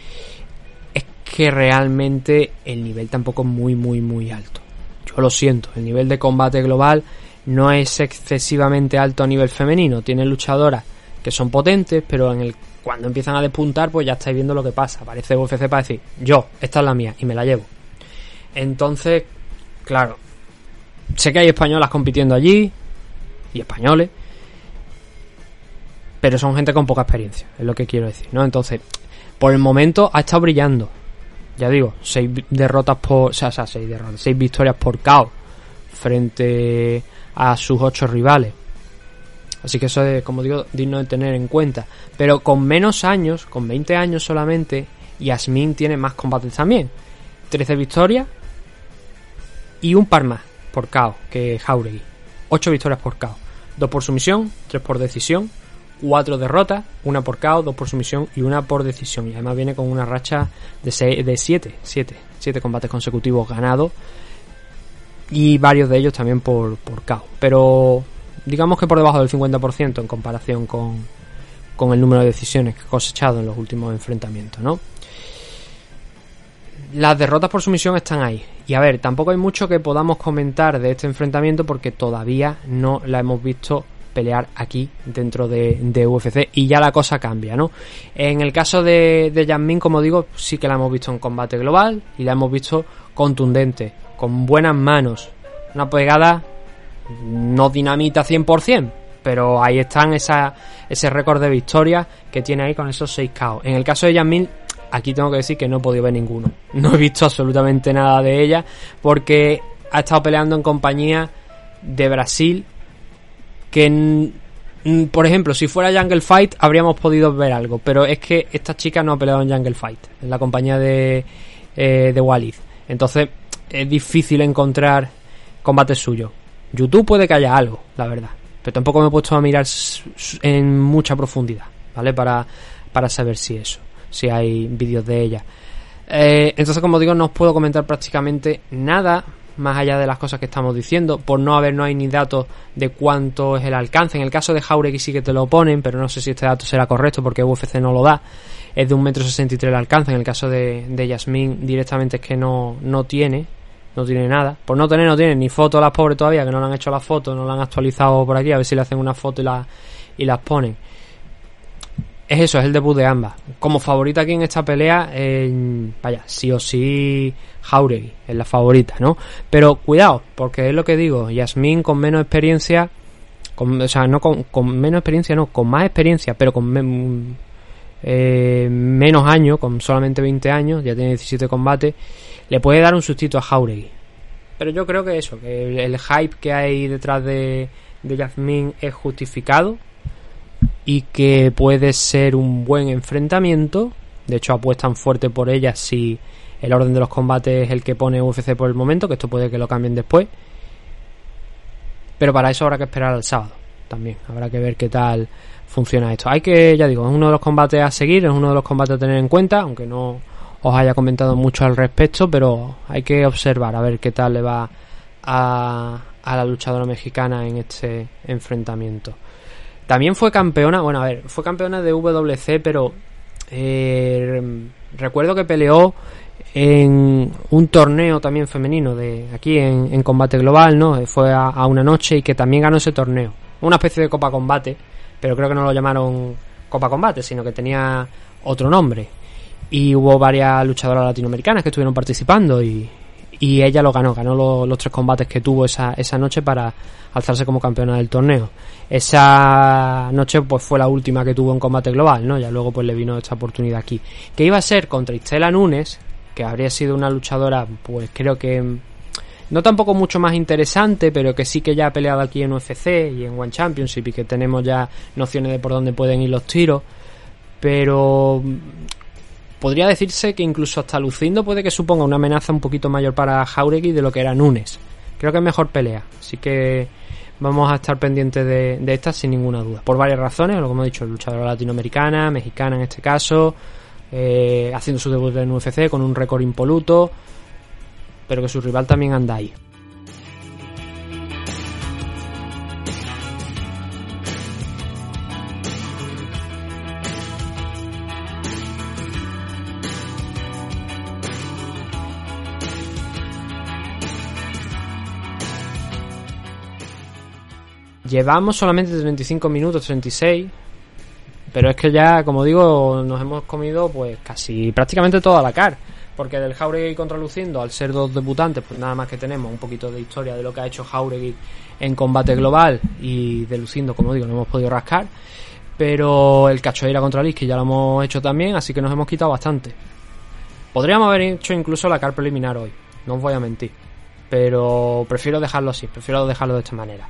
es que realmente el nivel tampoco es muy, muy, muy alto. Yo lo siento, el nivel de combate global no es excesivamente alto a nivel femenino. Tiene luchadoras que son potentes, pero en el cuando empiezan a despuntar, pues ya estáis viendo lo que pasa. Aparece UFC para decir, yo, esta es la mía, y me la llevo. Entonces, claro, sé que hay españolas compitiendo allí, y españoles, pero son gente con poca experiencia, es lo que quiero decir, ¿no? Entonces, por el momento ha estado brillando. Ya digo, seis derrotas por. O sea, o sea, seis derrotas, seis victorias por KO frente a sus ocho rivales. Así que eso es, como digo, digno de tener en cuenta. Pero con menos años, con 20 años solamente, Yasmin tiene más combates también. 13 victorias y un par más por KO que Jauregui. 8 victorias por KO. 2 por sumisión, 3 por decisión, 4 derrotas, una por KO, 2 por sumisión y una por decisión. Y además viene con una racha de 7, de 7, 7, 7 combates consecutivos ganados y varios de ellos también por, por KO. Pero digamos que por debajo del 50% en comparación con, con el número de decisiones que ha cosechado en los últimos enfrentamientos, ¿no? Las derrotas por sumisión están ahí. Y a ver, tampoco hay mucho que podamos comentar de este enfrentamiento porque todavía no la hemos visto pelear aquí dentro de, UFC y ya la cosa cambia, ¿no? En el caso de, de Yasmin, como digo, sí que la hemos visto en combate global y la hemos visto contundente, con buenas manos, una pegada no dinamita 100%, pero ahí están ese récord de victorias que tiene ahí con esos 6 KO. En el caso de Yasmin, aquí tengo que decir que no he podido ver ninguno. No he visto absolutamente nada de ella porque ha estado peleando en compañía de Brasil que por ejemplo, si fuera Jungle Fight habríamos podido ver algo, pero es que esta chica no ha peleado en Jungle Fight, en la compañía de, eh, de Walid. Entonces es difícil encontrar combates suyos. YouTube puede que haya algo, la verdad, pero tampoco me he puesto a mirar en mucha profundidad, ¿vale? Para, para saber si eso, si hay vídeos de ella. Eh, entonces, como digo, no os puedo comentar prácticamente nada más allá de las cosas que estamos diciendo. Por no haber, no hay ni datos de cuánto es el alcance. En el caso de Jauregui sí que te lo ponen, pero no sé si este dato será correcto porque UFC no lo da. Es de 1,63m el alcance. En el caso de, de Yasmín directamente es que no, no tiene. No tiene nada. Por no tener, no tiene ni fotos las pobres todavía, que no le han hecho las fotos, no la han actualizado por aquí, a ver si le hacen una foto y, la, y las ponen. Es eso, es el debut de ambas. Como favorita aquí en esta pelea, eh, vaya, sí o sí, Jauregui es la favorita, ¿no? Pero cuidado, porque es lo que digo, Yasmín con menos experiencia, con, o sea, no con, menos experiencia, no, con más experiencia, pero con eh, menos años, con solamente 20 años, ya tiene 17 combates, le puede dar un sustito a Jauregui. Pero yo creo que eso, que el, el hype que hay detrás de, de Yasmín es justificado y que puede ser un buen enfrentamiento. De hecho, apuestan fuerte por ella si el orden de los combates es el que pone UFC por el momento, que esto puede que lo cambien después. Pero para eso habrá que esperar al sábado también. Habrá que ver qué tal funciona esto. Hay que, ya digo, es uno de los combates a seguir, es uno de los combates a tener en cuenta, aunque no os haya comentado mucho al respecto, pero hay que observar a ver qué tal le va a, a la luchadora mexicana en este enfrentamiento. También fue campeona, bueno, a ver, fue campeona de WC, pero eh, recuerdo que peleó en un torneo también femenino de aquí en, combate global, ¿no? Fue a, una noche y que también ganó ese torneo. Una especie de Copa Combate, pero creo que no lo llamaron Copa Combate, sino que tenía otro nombre. Y hubo varias luchadoras latinoamericanas que estuvieron participando y, y ella lo ganó, ganó lo- los tres combates que tuvo esa, esa noche para alzarse como campeona del torneo. Esa noche pues fue la última que tuvo en combate global, ¿no? Ya luego pues le vino esta oportunidad aquí. Que iba a ser contra Istela Nunes, que habría sido una luchadora pues creo que mm, no tampoco mucho más interesante, pero que sí que ya ha peleado aquí en UFC y en One Championship y que tenemos ya nociones de por dónde pueden ir los tiros. Pero mm, podría decirse que incluso hasta Lucindo puede que suponga una amenaza un poquito mayor para Jauregui de lo que era Nunes. Creo que es mejor pelea, así que vamos a estar pendientes de, de esta sin ninguna duda. Por varias razones, lo hemos dicho, luchadora latinoamericana, mexicana en este caso, eh, haciendo su debut en UFC con un récord impoluto, pero que su rival también anda ahí. Llevamos solamente 35 minutos, 36. Pero es que ya, como digo, nos hemos comido pues casi prácticamente toda la car. Porque del Jauregui contra Lucindo, al ser dos debutantes, pues nada más que tenemos un poquito de historia de lo que ha hecho Jauregui en combate global y de Lucindo, como digo, no hemos podido rascar. Pero el Cachoeira contra Liski ya lo hemos hecho también, así que nos hemos quitado bastante. Podríamos haber hecho incluso la car preliminar hoy, no os voy a mentir. Pero prefiero dejarlo así, prefiero dejarlo de esta manera.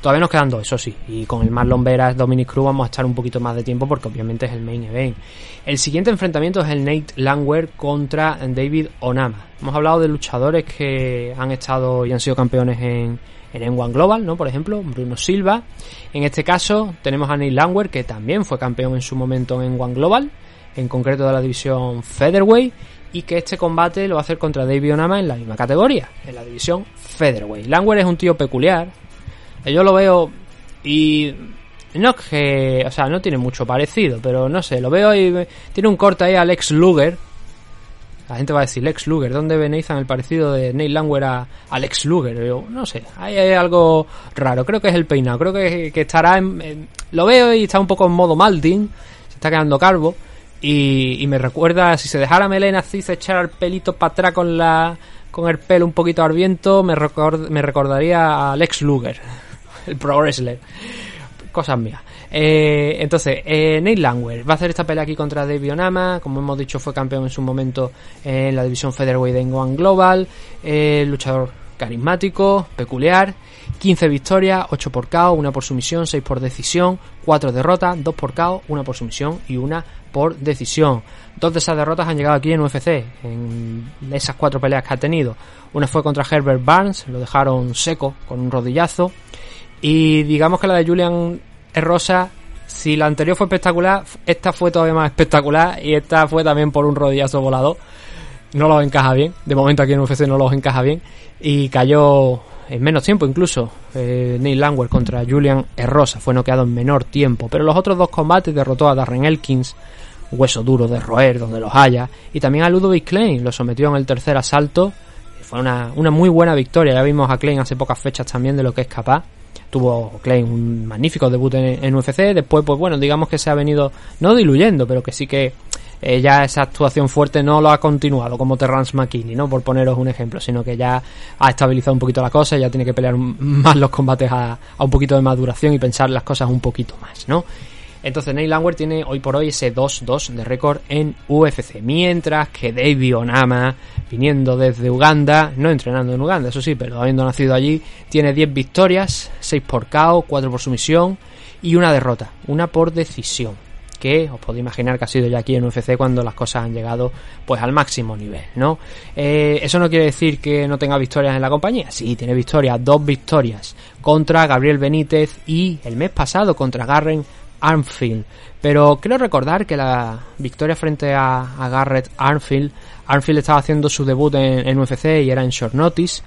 Todavía nos quedan dos, eso sí. Y con el Marlon Veras Dominic Cruz vamos a estar un poquito más de tiempo porque obviamente es el main event. El siguiente enfrentamiento es el Nate Langwer contra David Onama. Hemos hablado de luchadores que han estado y han sido campeones en, en M1 Global, ¿no? Por ejemplo, Bruno Silva. En este caso tenemos a Nate Langwer que también fue campeón en su momento en M1 Global, en concreto de la división Featherweight y que este combate lo va a hacer contra David Onama en la misma categoría, en la división Featherweight. Langwer es un tío peculiar, yo lo veo y no que, o sea, no tiene mucho parecido, pero no sé, lo veo y tiene un corte ahí a Lex Luger. La gente va a decir Lex Luger, ¿dónde ve Nathan el parecido de Nate Langwer a, a Lex Luger? No sé, ahí hay algo raro, creo que es el peinado, creo que, estará en- lo veo y está un poco en modo Maldin, se está quedando calvo y, me recuerda, si se dejara melena así, se echara el pelito para atrás con la con el pelo un poquito al viento, me, record- me recordaría a Lex Luger, el pro wrestler. Cosas mías. Eh, entonces, eh, Nate va a hacer esta pelea aquí contra David Onama. Como hemos dicho, fue campeón en su momento en la división Featherweight de One Global. Eh, luchador carismático, peculiar. 15 victorias, 8 por KO, 1 por sumisión, 6 por decisión, 4 derrotas, 2 por KO, 1 por sumisión y 1 por decisión. Dos de esas derrotas han llegado aquí en UFC, en esas cuatro peleas que ha tenido. Una fue contra Herbert Barnes, lo dejaron seco con un rodillazo. Y digamos que la de Julian Rosa, si la anterior fue espectacular, esta fue todavía más espectacular y esta fue también por un rodillazo volador. no los encaja bien. De momento aquí en UFC no los encaja bien. Y cayó en menos tiempo incluso. Eh, Neil Langwer contra Julian Herrosa fue noqueado en menor tiempo. Pero los otros dos combates derrotó a Darren Elkins, hueso duro de roer donde los haya. Y también a Ludovic Klein, lo sometió en el tercer asalto. Fue una, una muy buena victoria. Ya vimos a Klein hace pocas fechas también de lo que es capaz tuvo Klein un magnífico debut en, en, UFC. Después, pues bueno, digamos que se ha venido no diluyendo, pero que sí que ya esa actuación fuerte no lo ha continuado como Terrence McKinney, ¿no? Por poneros un ejemplo, sino que ya ha estabilizado un poquito la cosa, ya tiene que pelear más los combates a, un poquito de maduración y pensar las cosas un poquito más, ¿no? Entonces Neil Langwer tiene hoy por hoy ese 2-2 de récord en UFC. Mientras que David Onama, viniendo desde Uganda, no entrenando en Uganda, eso sí, pero habiendo nacido allí, tiene 10 victorias, 6 por KO, 4 por sumisión y una derrota, una por decisión que os podéis imaginar que ha sido ya aquí en UFC cuando las cosas han llegado pues al máximo nivel, ¿no? Eh, eso no quiere decir que no tenga victorias en la compañía, sí, tiene victorias, dos victorias contra Gabriel Benítez y el mes pasado contra Garren Armfield. Pero quiero recordar que la victoria frente a, a Garrett Armfield, estaba haciendo su debut en, UFC y era en short notice.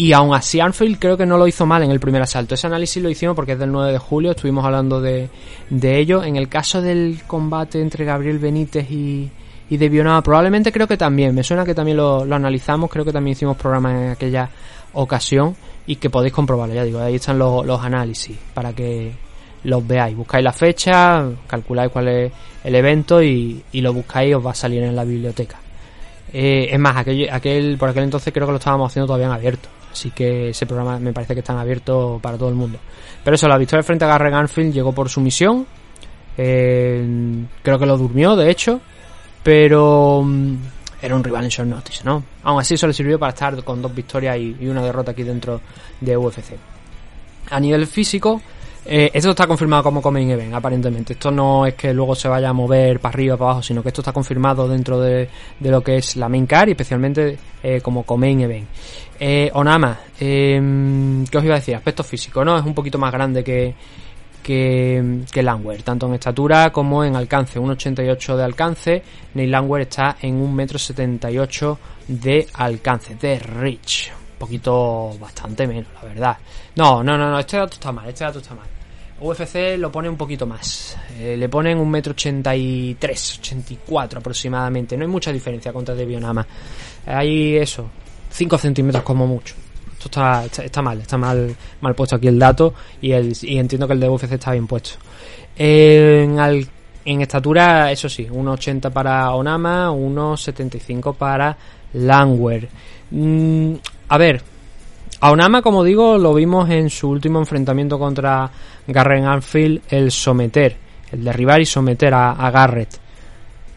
Y aún así Armfield creo que no lo hizo mal en el primer asalto. Ese análisis lo hicimos porque es del 9 de julio, estuvimos hablando de, de ello. En el caso del combate entre Gabriel Benítez y, y de Bionama, probablemente creo que también. Me suena que también lo, analizamos, creo que también hicimos programa en aquella ocasión y que podéis comprobarlo, ya digo, ahí están los, los análisis para que los veáis. Buscáis la fecha, calculáis cuál es el evento y, y lo buscáis os va a salir en la biblioteca. Eh, es más, aquel, aquel, por aquel entonces creo que lo estábamos haciendo todavía en abierto. Así que ese programa me parece que está abierto para todo el mundo. Pero eso, la victoria frente a Garren Anfield llegó por sumisión. Eh, creo que lo durmió, de hecho. Pero mm, era un rival en short notice, ¿no? Aún así, eso le sirvió para estar con dos victorias y una derrota aquí dentro de UFC. A nivel físico, eh, esto está confirmado como Main Event, aparentemente. Esto no es que luego se vaya a mover para arriba o para abajo, sino que esto está confirmado dentro de, de lo que es la main car y especialmente eh, como Main Event. Eh, Onama, eh, ¿qué os iba a decir? Aspecto físico, ¿no? Es un poquito más grande que, que, que Langwer, tanto en estatura como en alcance. 1,88 de alcance. Neil Langwer está en 1,78m de alcance, de reach poquito bastante menos, la verdad. No, no, no, no, este dato está mal, este dato está mal. UFC lo pone un poquito más. Eh, le ponen un metro ochenta y tres, ochenta y cuatro aproximadamente. No hay mucha diferencia contra de Bionama. Hay eso, 5 centímetros como mucho. Esto está, está, mal, está mal, mal puesto aquí el dato y, el, y entiendo que el de UFC está bien puesto. En estatura, eso sí, 1,80 para Onama, 1,75 para Langwer. Mm, a ver, a Onama, como digo, lo vimos en su último enfrentamiento contra Garren Anfield, el someter, el derribar y someter a, a, Garrett.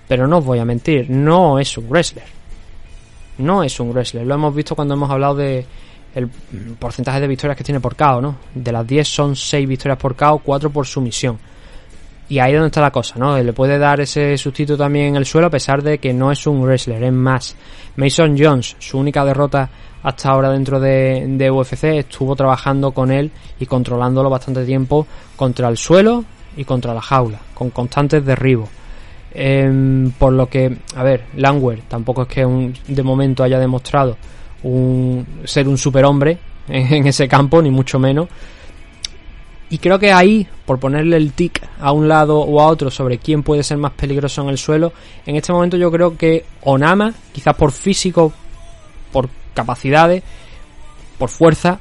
Pero no os voy a mentir, no es un wrestler. No es un wrestler. Lo hemos visto cuando hemos hablado de el porcentaje de victorias que tiene por KO, ¿no? De las 10 son 6 victorias por KO, 4 por sumisión. Y ahí es donde está la cosa, ¿no? Le puede dar ese sustituto también en el suelo a pesar de que no es un wrestler, es más. Mason Jones, su única derrota hasta ahora dentro de, UFC, estuvo trabajando con él y controlándolo bastante tiempo contra el suelo y contra la jaula, con constantes derribos. Eh, por lo que, a ver, Langwer tampoco es que un, de momento haya demostrado un, ser un superhombre en, en ese campo, ni mucho menos. Y creo que ahí, por ponerle el tic a un lado o a otro sobre quién puede ser más peligroso en el suelo, en este momento yo creo que Onama, quizás por físico, por capacidades, por fuerza,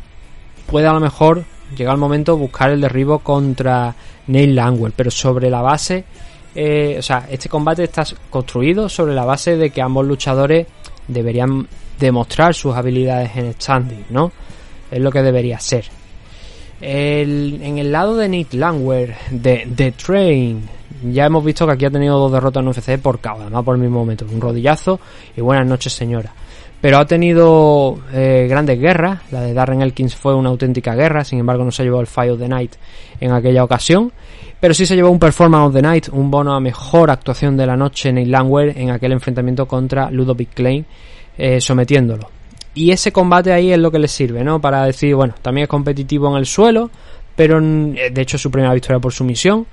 puede a lo mejor llegar el momento buscar el derribo contra Neil Langwell, pero sobre la base, eh, o sea, este combate está construido sobre la base de que ambos luchadores deberían demostrar sus habilidades en standing, ¿no? Es lo que debería ser. El, en el lado de Nick Langwer, de The Train, ya hemos visto que aquí ha tenido dos derrotas en UFC por KO, además por el mismo momento, un rodillazo y buenas noches señora. Pero ha tenido eh, grandes guerras, la de Darren Elkins fue una auténtica guerra, sin embargo no se llevó el Fight of the Night en aquella ocasión, pero sí se llevó un Performance of the Night, un bono a mejor actuación de la noche en el Langwer en aquel enfrentamiento contra Ludovic Klein, eh, sometiéndolo. Y ese combate ahí es lo que le sirve, ¿no? Para decir, bueno, también es competitivo en el suelo, pero de hecho es su primera victoria por sumisión.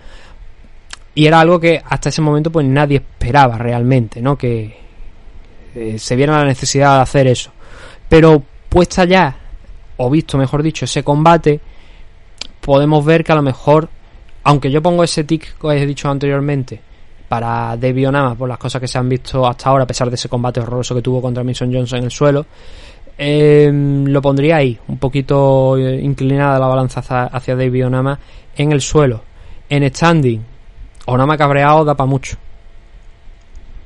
Y era algo que hasta ese momento pues nadie esperaba realmente, ¿no? Que eh, se viera la necesidad de hacer eso. Pero puesta ya, o visto mejor dicho, ese combate, podemos ver que a lo mejor, aunque yo pongo ese tic que os he dicho anteriormente, para Debbie Onama por las cosas que se han visto hasta ahora, a pesar de ese combate horroroso que tuvo contra Mason Johnson en el suelo, eh, lo pondría ahí, un poquito eh, inclinada la balanza hacia, hacia en el suelo. En standing, Onama cabreado da para mucho.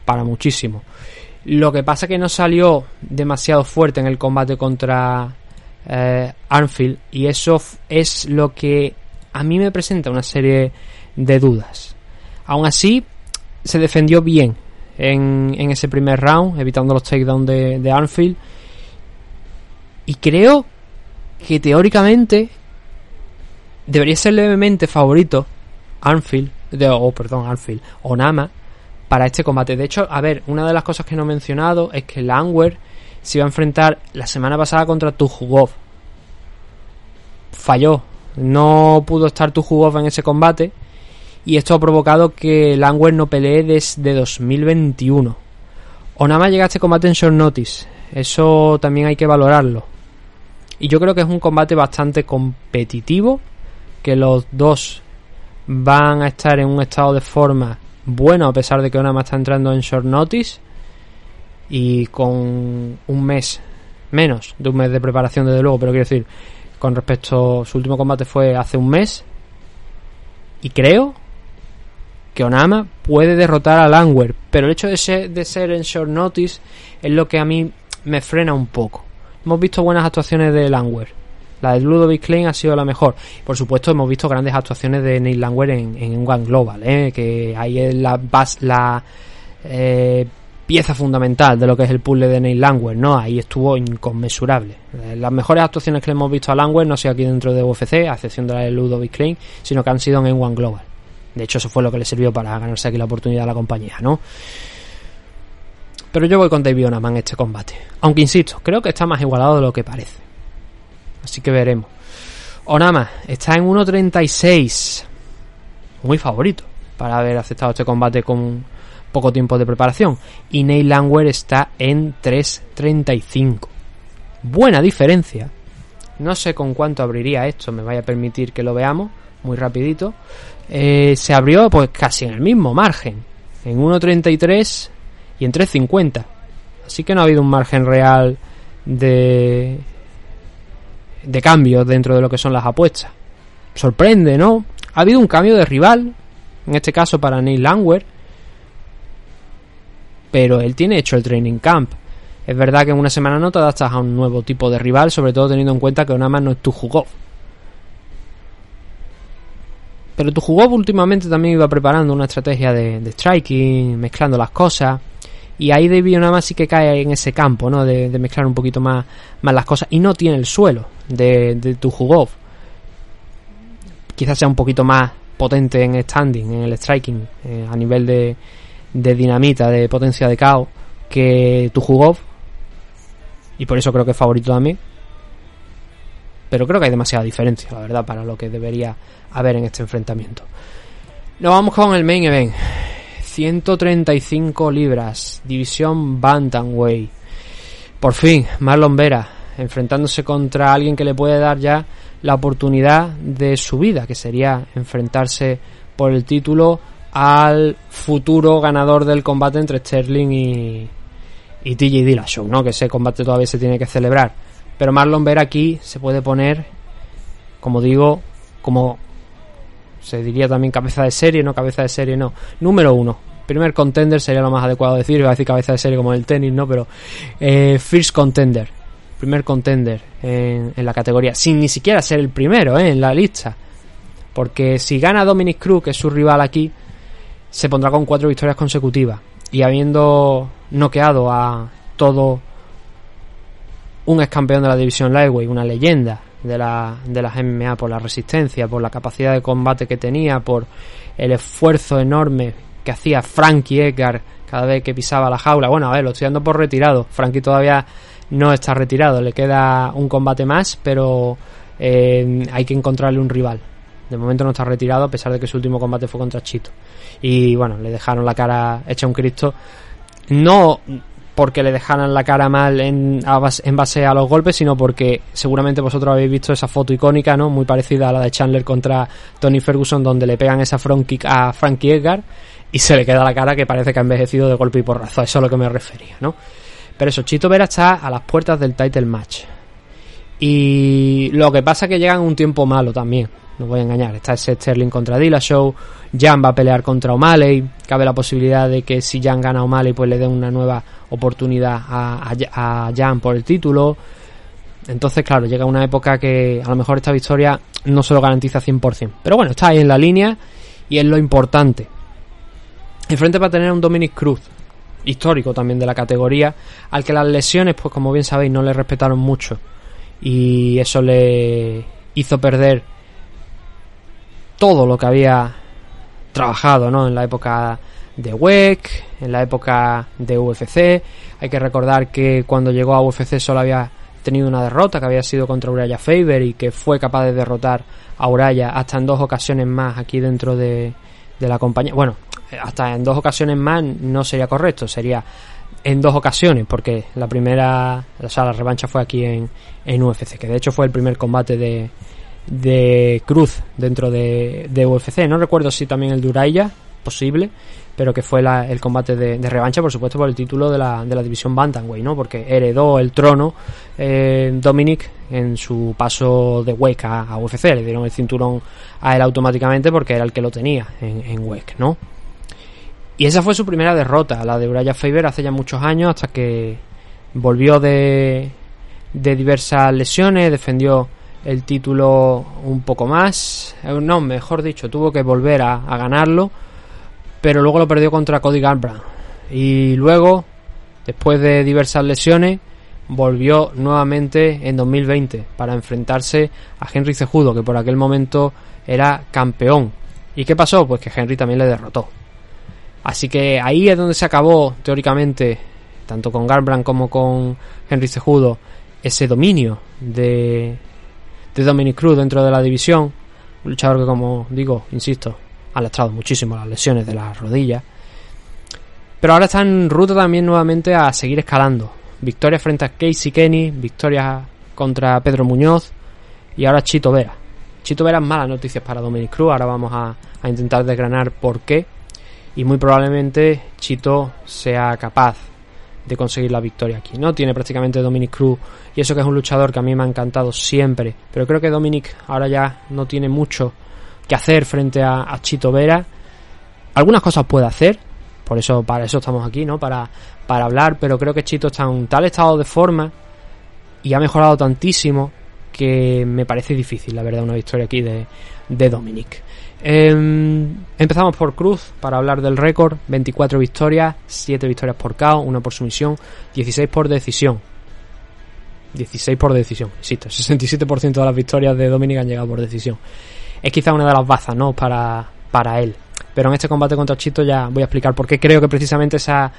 Para muchísimo. Lo que pasa que no salió demasiado fuerte en el combate contra eh, Arnfield y eso es lo que a mí me presenta una serie de dudas. Aún así, se defendió bien en, ese primer round, evitando los takedowns de, Arnfield y creo que teóricamente debería ser levemente favorito Anfield, de, oh, perdón, Anfield, o Nama para este combate. De hecho, a ver, una de las cosas que no he mencionado es que Langwer se iba a enfrentar la semana pasada contra Tujugov. Falló, no pudo estar Tujugov en ese combate y esto ha provocado que Langwer no pelee desde 2021. Onama llega a este combate en short notice, eso también hay que valorarlo. Y yo creo que es un combate bastante competitivo, que los dos van a estar en un estado de forma bueno a pesar de que Onama está entrando en short notice y con un mes menos de un mes de preparación desde luego, pero quiero decir, con respecto su último combate fue hace un mes y creo que Onama puede derrotar a Langwer, pero el hecho de ser, de ser en short notice es lo que a mí me frena un poco. Hemos visto buenas actuaciones de Langwer. La de Ludovic Klein ha sido la mejor. Por supuesto, hemos visto grandes actuaciones de Neil Langwer en, One Global, ¿eh? que ahí es la, eh, pieza fundamental de lo que es el puzzle de Neil Langwer, ¿no? Ahí estuvo inconmensurable. Eh, las mejores actuaciones que le hemos visto a Langwer no ha sido aquí dentro de UFC, a excepción de la de Ludovic Klein, sino que han sido en One Global. De hecho, eso fue lo que le sirvió para ganarse aquí la oportunidad a la compañía, ¿no? Pero yo voy con David Onama en este combate. Aunque insisto, creo que está más igualado de lo que parece. Así que veremos. Onama está en 1.36. Muy favorito para haber aceptado este combate con poco tiempo de preparación. Y Neil Langwer está en 3.35. Buena diferencia. No sé con cuánto abriría esto, me vaya a permitir que lo veamos muy rapidito. Eh, se abrió pues casi en el mismo margen. En 1.33 y en 3.50. Así que no ha habido un margen real de, de cambio dentro de lo que son las apuestas. Sorprende, ¿no? Ha habido un cambio de rival, en este caso para Neil Langwer, pero él tiene hecho el training camp. Es verdad que en una semana no te adaptas a un nuevo tipo de rival, sobre todo teniendo en cuenta que más no es tu jugó. Pero tu jugó últimamente también iba preparando una estrategia de, striking, mezclando las cosas. Y ahí David más sí que cae en ese campo, ¿no? De, de, mezclar un poquito más, más las cosas. Y no tiene el suelo de, de tu jugó. Quizás sea un poquito más potente en standing, en el striking, eh, a nivel de, de dinamita, de potencia de caos, que tu jugó. Y por eso creo que es favorito también. Pero creo que hay demasiada diferencia, la verdad, para lo que debería haber en este enfrentamiento. Nos vamos con el main event. 135 libras, división Bantamweight. Por fin, Marlon Vera enfrentándose contra alguien que le puede dar ya la oportunidad de su vida, que sería enfrentarse por el título al futuro ganador del combate entre Sterling y, y TJ ¿no? Que ese combate todavía se tiene que celebrar. Pero Marlon Vera aquí se puede poner, como digo, como se diría también cabeza de serie, no cabeza de serie, no. Número uno. Primer contender sería lo más adecuado decir, iba a decir cabeza de serie como el tenis, ¿no? Pero eh, first contender. Primer contender en, en, la categoría. Sin ni siquiera ser el primero, ¿eh? En la lista. Porque si gana Dominic Cruz, que es su rival aquí, se pondrá con cuatro victorias consecutivas. Y habiendo noqueado a todo un ex campeón de la división Lightweight, una leyenda de, la, de las MMA por la resistencia, por la capacidad de combate que tenía, por el esfuerzo enorme que hacía Frankie Edgar cada vez que pisaba la jaula. Bueno, a ver, lo estoy dando por retirado. Frankie todavía no está retirado, le queda un combate más, pero eh, hay que encontrarle un rival. De momento no está retirado, a pesar de que su último combate fue contra Chito. Y bueno, le dejaron la cara hecha un Cristo. No porque le dejaran la cara mal en, base, en base a los golpes, sino porque seguramente vosotros habéis visto esa foto icónica, ¿no? Muy parecida a la de Chandler contra Tony Ferguson, donde le pegan esa front kick a Frankie Edgar y se le queda la cara que parece que ha envejecido de golpe y porrazo. Eso es a lo que me refería, ¿no? Pero eso, Chito Vera está a las puertas del title match. Y lo que pasa es que llegan un tiempo malo también. No voy a engañar. Está ese Sterling contra Dillashaw. Jan va a pelear contra O'Malley. Cabe la posibilidad de que si Jan gana a O'Malley, pues le den una nueva oportunidad a Jan por el título. Entonces, claro, llega una época que a lo mejor esta victoria no se lo garantiza 100%. Pero bueno, está ahí en la línea y es lo importante. Enfrente va a tener un Dominic Cruz, histórico también de la categoría, al que las lesiones, pues como bien sabéis, no le respetaron mucho. Y eso le hizo perder todo lo que había trabajado, ¿no? En la época de WEC, en la época de UFC. Hay que recordar que cuando llegó a UFC solo había tenido una derrota, que había sido contra Uraya Faber y que fue capaz de derrotar a Uraya hasta en dos ocasiones más aquí dentro de, de la compañía. Bueno, hasta en dos ocasiones más no sería correcto, sería en dos ocasiones, porque la primera, o sea, la revancha fue aquí en, en UFC, que de hecho fue el primer combate de, de Cruz dentro de, de UFC. No recuerdo si también el de Uraya, posible, pero que fue la, el combate de, revancha, por supuesto, por el título de la, de la división Bantamweight, ¿no? Porque heredó el trono eh, Dominic en su paso de WEC a, UFC. Le dieron el cinturón a él automáticamente porque era el que lo tenía en, en WEC, ¿no? Y esa fue su primera derrota, la de Uraya Faber, hace ya muchos años, hasta que volvió de, diversas lesiones, defendió el título un poco más. No, mejor dicho, tuvo que volver a, a ganarlo pero luego lo perdió contra Cody Garbrandt. Y luego, después de diversas lesiones, volvió nuevamente en 2020 para enfrentarse a Henry Cejudo, que por aquel momento era campeón. ¿Y qué pasó? Pues que Henry también le derrotó. Así que ahí es donde se acabó, teóricamente, tanto con Garbrandt como con Henry Cejudo, ese dominio de, de Dominic Cruz dentro de la división. Un luchador que, como digo, insisto, ha lastrado muchísimo las lesiones de las rodillas. Pero ahora está en ruta también nuevamente a seguir escalando. Victoria frente a Casey Kenny, victoria contra Pedro Muñoz y ahora Chito Vera. Chito Vera es malas noticias para Dominic Cruz, ahora vamos a, a intentar desgranar por qué. Y muy probablemente Chito sea capaz de conseguir la victoria aquí, ¿no? Tiene prácticamente Dominic Cruz y eso que es un luchador que a mí me ha encantado siempre, pero creo que Dominic ahora ya no tiene mucho que hacer frente a, Chito Vera. Algunas cosas puede hacer, por eso, para eso estamos aquí, ¿no? Para, para hablar, pero creo que Chito está en un tal estado de forma y ha mejorado tantísimo que me parece difícil, la verdad, una victoria aquí de, de Dominic. Eh, empezamos por Cruz para hablar del récord: 24 victorias, 7 victorias por KO, 1 por sumisión, 16 por decisión. 16 por decisión, insisto, 67% de las victorias de Dominic han llegado por decisión es quizá una de las bazas, ¿no? Para, para él. Pero en este combate contra Chito ya voy a explicar por qué creo que precisamente esa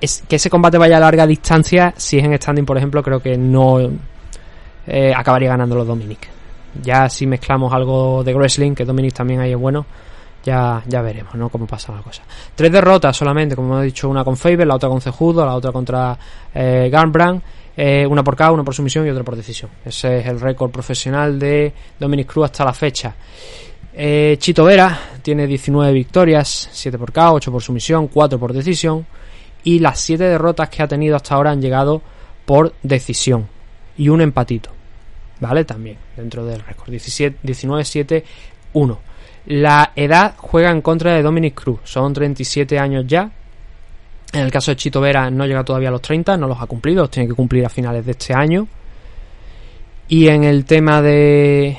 es, que ese combate vaya a larga distancia, si es en standing, por ejemplo, creo que no eh, acabaría ganando los Dominic. Ya si mezclamos algo de wrestling, que Dominic también ahí es bueno, ya, ya veremos, ¿no? Cómo pasa la cosa. Tres derrotas solamente, como he dicho, una con Faber, la otra con Cejudo, la otra contra eh, Garnbrand eh, una por KO, una por sumisión y otra por decisión. Ese es el récord profesional de Dominic Cruz hasta la fecha. Eh, Chito Vera tiene 19 victorias, 7 por KO, 8 por sumisión, 4 por decisión. Y las 7 derrotas que ha tenido hasta ahora han llegado por decisión. Y un empatito. ¿Vale? También dentro del récord. 19-7-1. La edad juega en contra de Dominic Cruz. Son 37 años ya. En el caso de Chito Vera no llega todavía a los 30, no los ha cumplido, tiene que cumplir a finales de este año. Y en el tema de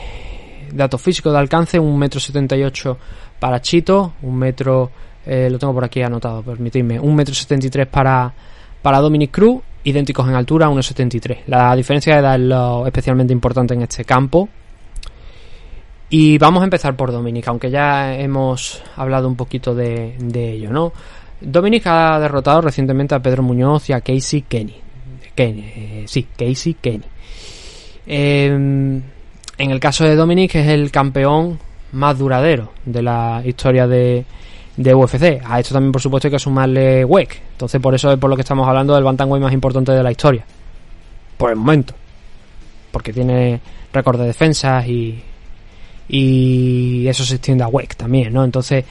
datos físicos de alcance, un metro setenta y ocho para Chito, un metro, eh, lo tengo por aquí anotado, permitidme, un metro setenta y tres para, para Dominic Cruz, idénticos en altura, 1,73. La diferencia de edad es lo especialmente importante en este campo. Y vamos a empezar por Dominic, aunque ya hemos hablado un poquito de, ello, ¿no? Dominic ha derrotado recientemente a Pedro Muñoz y a Casey Kenny. Kenny eh, sí, Casey Kenny. Eh, en el caso de Dominic es el campeón más duradero de la historia de, de UFC. A esto también, por supuesto, hay que sumarle WEC. Entonces, por eso es por lo que estamos hablando del Bantamweight más importante de la historia. Por el momento. Porque tiene récord de defensas y, y eso se extiende a WEC también, ¿no? Entonces,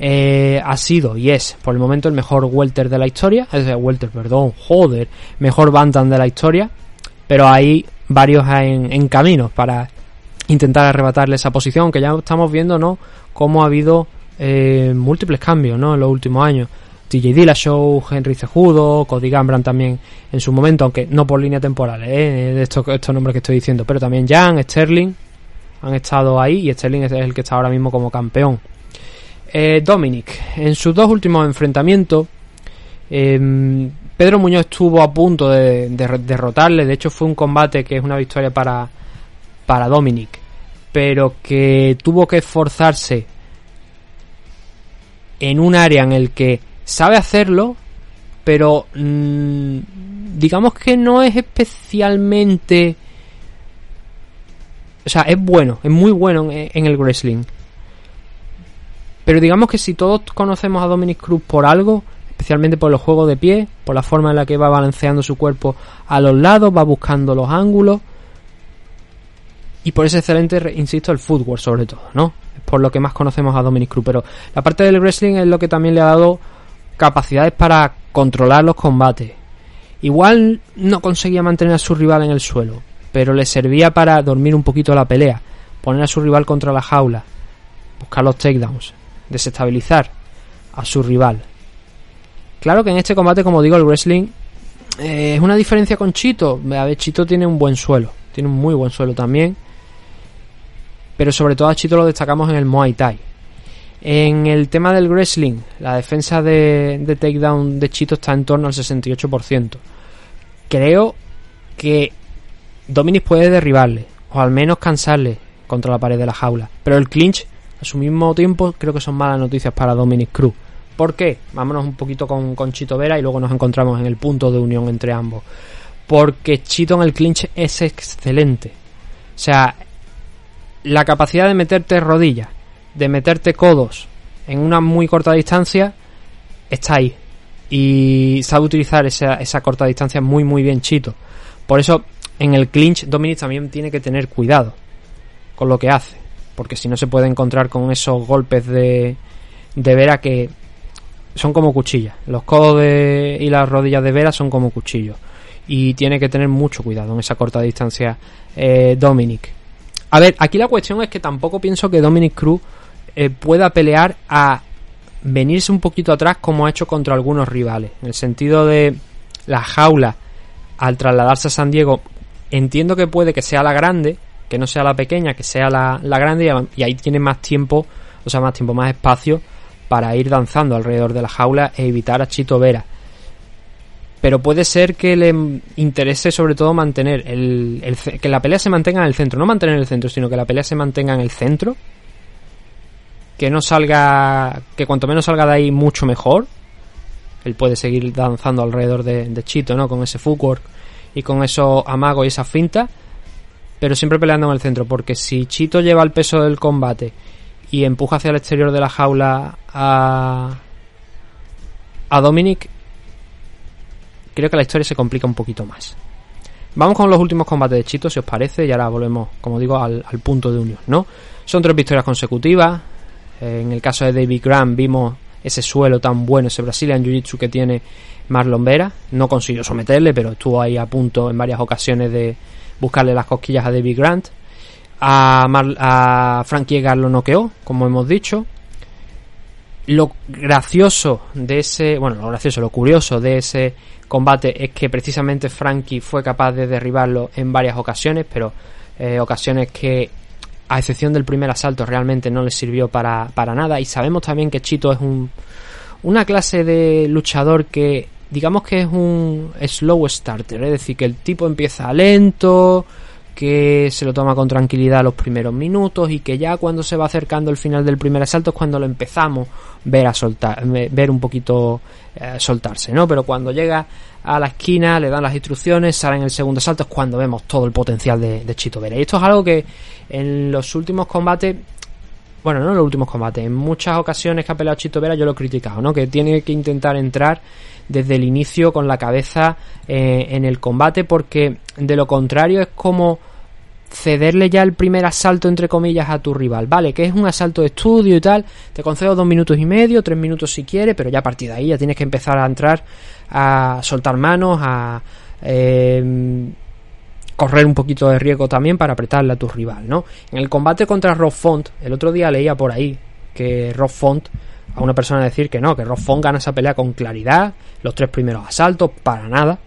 eh, ha sido y es por el momento el mejor welter de la historia, es welter, perdón, joder, mejor bantam de la historia, pero hay varios en, en caminos para intentar arrebatarle esa posición, aunque ya estamos viendo, ¿no? Cómo ha habido eh, múltiples cambios, ¿no? En los últimos años. TJ Dillashaw, Henry Cejudo, Cody Gambran también en su momento, aunque no por línea temporal, ¿eh? de estos, nombres que estoy diciendo, pero también Jan, Sterling han estado ahí y Sterling es el que está ahora mismo como campeón. Eh, Dominic, en sus dos últimos enfrentamientos, eh, Pedro Muñoz estuvo a punto de, de, derrotarle, de hecho fue un combate que es una victoria para, para Dominic, pero que tuvo que esforzarse en un área en el que sabe hacerlo, pero mmm, digamos que no es especialmente... O sea, es bueno, es muy bueno en, el wrestling. Pero digamos que si todos conocemos a Dominic Cruz por algo, especialmente por los juegos de pie, por la forma en la que va balanceando su cuerpo a los lados, va buscando los ángulos, y por ese excelente, insisto, el footwork sobre todo, ¿no? Por lo que más conocemos a Dominic Cruz, pero la parte del wrestling es lo que también le ha dado capacidades para controlar los combates. Igual no conseguía mantener a su rival en el suelo, pero le servía para dormir un poquito la pelea, poner a su rival contra la jaula, buscar los takedowns, desestabilizar a su rival. Claro que en este combate, como digo, el wrestling eh, es una diferencia con Chito. A ver, Chito tiene un buen suelo, tiene un muy buen suelo también. Pero sobre todo a Chito lo destacamos en el Muay Thai. En el tema del wrestling, la defensa de, de takedown de Chito está en torno al 68%. Creo que Dominic puede derribarle, o al menos cansarle contra la pared de la jaula. Pero el clinch, a su mismo tiempo, creo que son malas noticias para Dominic Cruz. ¿Por qué? Vámonos un poquito con, con Chito Vera y luego nos encontramos en el punto de unión entre ambos. Porque Chito en el clinch es excelente. O sea, la capacidad de meterte rodillas, de meterte codos en una muy corta distancia, está ahí. Y sabe utilizar esa, esa corta distancia muy muy bien Chito. Por eso en el clinch Dominic también tiene que tener cuidado con lo que hace. Porque si no se puede encontrar con esos golpes de, de Vera que son como cuchillas. Los codos de, y las rodillas de Vera son como cuchillos. Y tiene que tener mucho cuidado en esa corta distancia eh, Dominic. A ver, aquí la cuestión es que tampoco pienso que Dominic Cruz eh, pueda pelear a venirse un poquito atrás como ha hecho contra algunos rivales. En el sentido de la jaula, al trasladarse a San Diego, entiendo que puede que sea la grande, que no sea la pequeña, que sea la, la grande y, ahí tiene más tiempo, o sea, más tiempo, más espacio para ir danzando alrededor de la jaula e evitar a Chito Vera. Pero puede ser que le interese sobre todo mantener el, que la pelea se mantenga en el centro, no mantener en el centro, sino que la pelea se mantenga en el centro. Que no salga, que cuanto menos salga de ahí mucho mejor. Él puede seguir danzando alrededor de, Chito, ¿no? Con ese footwork y con esos amagos y esa finta. Pero siempre peleando en el centro, porque si Chito lleva el peso del combate y empuja hacia el exterior de la jaula a, a Dominic, creo que la historia se complica un poquito más. Vamos con los últimos combates de Chito, si os parece, y ahora volvemos, como digo, al punto de unión, ¿no? Son tres victorias consecutivas. En el caso de David Graham vimos ese suelo tan bueno, ese Brazilian Jiu-Jitsu que tiene Marlon Vera. No consiguió someterle, pero estuvo ahí a punto en varias ocasiones de buscarle las cosquillas a David Grant. A, Mar a Frankie Edgar noqueó, como hemos dicho. Lo gracioso de ese, bueno, lo gracioso, lo curioso de ese combate es que precisamente Frankie fue capaz de derribarlo en varias ocasiones, pero eh, ocasiones que a excepción del primer asalto realmente no le sirvió para, para nada y sabemos también que Chito es un, una clase de luchador que digamos que es un slow starter, es decir, que el tipo empieza lento, que se lo toma con tranquilidad los primeros minutos y que ya cuando se va acercando el final del primer asalto es cuando lo empezamos ver a soltar, ver un poquito eh, soltarse, ¿no? Pero cuando llega a la esquina, le dan las instrucciones, sale en el segundo asalto, es cuando vemos todo el potencial de, de Chito Vera. Y esto es algo que en los últimos combates bueno, no en los últimos combates, en muchas ocasiones que ha peleado Chito Vera yo lo he criticado, ¿no? Que tiene que intentar entrar desde el inicio con la cabeza eh, en el combate porque de lo contrario es como cederle ya el primer asalto entre comillas a tu rival, vale, que es un asalto de estudio y tal, te concedo dos minutos y medio, tres minutos si quieres, pero ya a partir de ahí ya tienes que empezar a entrar a soltar manos, a eh, correr un poquito de riesgo también para apretarle a tu rival, ¿no? En el combate contra Rob Font, el otro día leía por ahí que Rob Font a una persona decir que no, que Rob Font gana esa pelea con claridad, los tres primeros asaltos, para nada,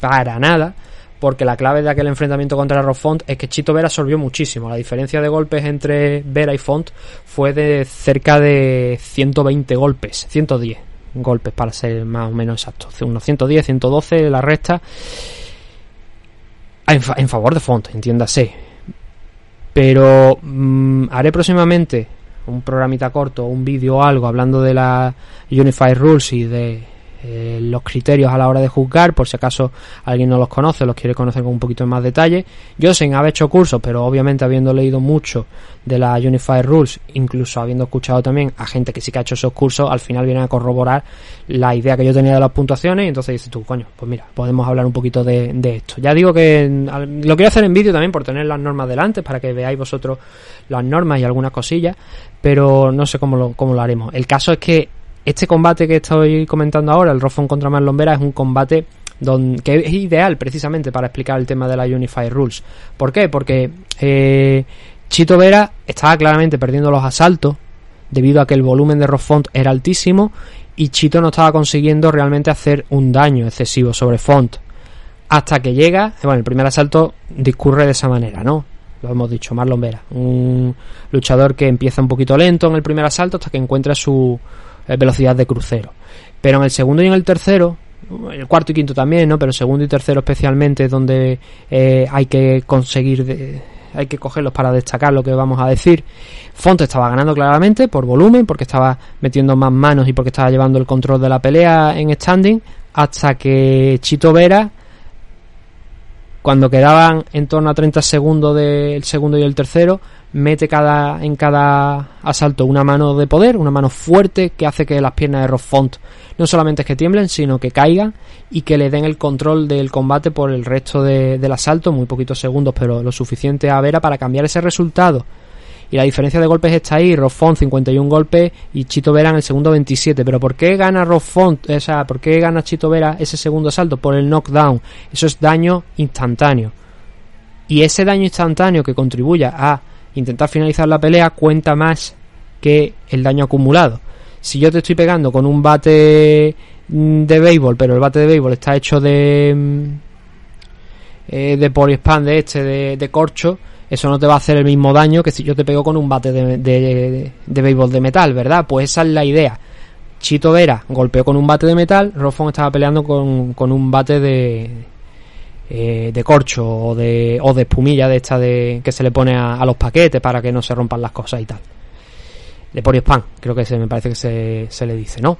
para nada, porque la clave de aquel enfrentamiento contra Rob Font es que Chito Vera absorbió muchísimo. La diferencia de golpes entre Vera y Font fue de cerca de 120 golpes, 110 golpes para ser más o menos exacto, unos 110, 112 la resta en favor de Font, entiéndase. Pero mm, haré próximamente un programita corto, un vídeo o algo hablando de la Unified Rules y de eh, los criterios a la hora de juzgar, por si acaso alguien no los conoce, los quiere conocer con un poquito más detalle. Yo sin haber hecho cursos, pero obviamente habiendo leído mucho de la Unified Rules, incluso habiendo escuchado también a gente que sí que ha hecho esos cursos, al final vienen a corroborar la idea que yo tenía de las puntuaciones y entonces dices tú, coño, pues mira, podemos hablar un poquito de, de esto. Ya digo que lo quiero hacer en vídeo también por tener las normas delante, para que veáis vosotros las normas y algunas cosillas, pero no sé cómo lo, cómo lo haremos. El caso es que este combate que estoy comentando ahora, el Roffon contra Marlon Vera, es un combate don- que es ideal precisamente para explicar el tema de la Unified Rules. ¿Por qué? Porque eh, Chito Vera estaba claramente perdiendo los asaltos debido a que el volumen de Roffont era altísimo y Chito no estaba consiguiendo realmente hacer un daño excesivo sobre Font. Hasta que llega, bueno, el primer asalto discurre de esa manera, ¿no? Lo hemos dicho, Marlon Vera, un luchador que empieza un poquito lento en el primer asalto hasta que encuentra su velocidad de crucero. Pero en el segundo y en el tercero, el cuarto y quinto también, ¿no? Pero el segundo y tercero especialmente es donde eh, hay que conseguir, hay que cogerlos para destacar lo que vamos a decir. Font estaba ganando claramente por volumen, porque estaba metiendo más manos y porque estaba llevando el control de la pelea en standing, hasta que Chito Vera cuando quedaban en torno a 30 segundos del segundo y el tercero, mete cada, en cada asalto una mano de poder, una mano fuerte que hace que las piernas de Rob Font no solamente es que tiemblen, sino que caigan y que le den el control del combate por el resto de- del asalto, muy poquitos segundos, pero lo suficiente a Vera para cambiar ese resultado. Y la diferencia de golpes está ahí, Roffont 51 golpes y Chito Vera en el segundo 27. Pero ¿por qué gana Roffont? O sea, ¿por qué gana Chito Vera ese segundo asalto? Por el knockdown. Eso es daño instantáneo. Y ese daño instantáneo que contribuya a intentar finalizar la pelea cuenta más que el daño acumulado. Si yo te estoy pegando con un bate mm, de béisbol, pero el bate de béisbol está hecho de mm, eh, de poliespan de este, de, corcho, eso no te va a hacer el mismo daño que si yo te pego con un bate de, de, béisbol de metal, ¿verdad? Pues esa es la idea. Chito Vera golpeó con un bate de metal, Roffon estaba peleando con, con un bate de, eh, de corcho o de, o de espumilla de esta de, que se le pone a, los paquetes para que no se rompan las cosas y tal. De poliespan, creo que se, me parece que se, se le dice, ¿no?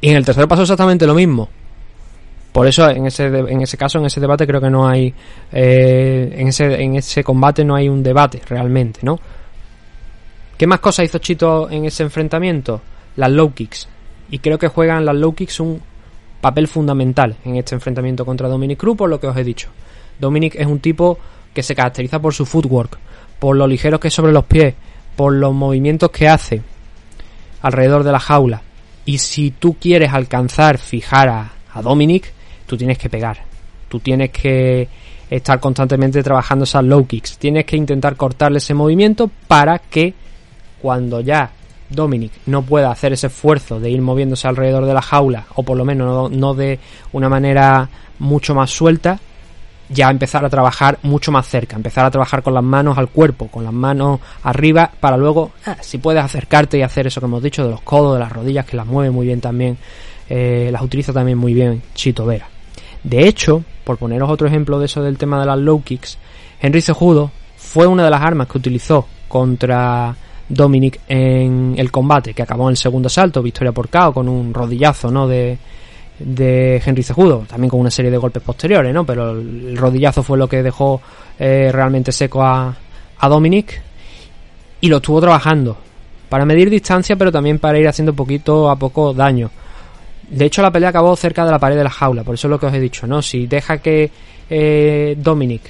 Y en el tercer paso exactamente lo mismo. Por eso en ese, en ese caso, en ese debate creo que no hay, eh, en, ese, en ese combate no hay un debate realmente, ¿no? ¿Qué más cosas hizo Chito en ese enfrentamiento? Las low kicks. Y creo que juegan las low kicks un papel fundamental en este enfrentamiento contra Dominic Cruz, por lo que os he dicho. Dominic es un tipo que se caracteriza por su footwork, por lo ligero que es sobre los pies, por los movimientos que hace alrededor de la jaula. Y si tú quieres alcanzar, fijar a, a Dominic, tú tienes que pegar. Tú tienes que estar constantemente trabajando esas low kicks. Tienes que intentar cortarle ese movimiento para que cuando ya Dominic no pueda hacer ese esfuerzo de ir moviéndose alrededor de la jaula, o por lo menos no, de una manera mucho más suelta, ya empezar a trabajar mucho más cerca, empezar a trabajar con las manos al cuerpo, con las manos arriba, para luego, ah, si puedes acercarte y hacer eso que hemos dicho de los codos, de las rodillas, que las mueve muy bien también, eh, las utiliza también muy bien Chito Vera. De hecho, por poneros otro ejemplo de eso del tema de las low kicks, Henry Cejudo fue una de las armas que utilizó contra Dominic en el combate, que acabó en el segundo asalto, victoria por KO, con un rodillazo, ¿no? De, de Henry Cejudo, también con una serie de golpes posteriores, ¿no? Pero el rodillazo fue lo que dejó eh, realmente seco a, a Dominic. y lo estuvo trabajando para medir distancia, pero también para ir haciendo poquito a poco daño. De hecho, la pelea acabó cerca de la pared de la jaula, por eso es lo que os he dicho, ¿no? Si deja que eh, Dominic,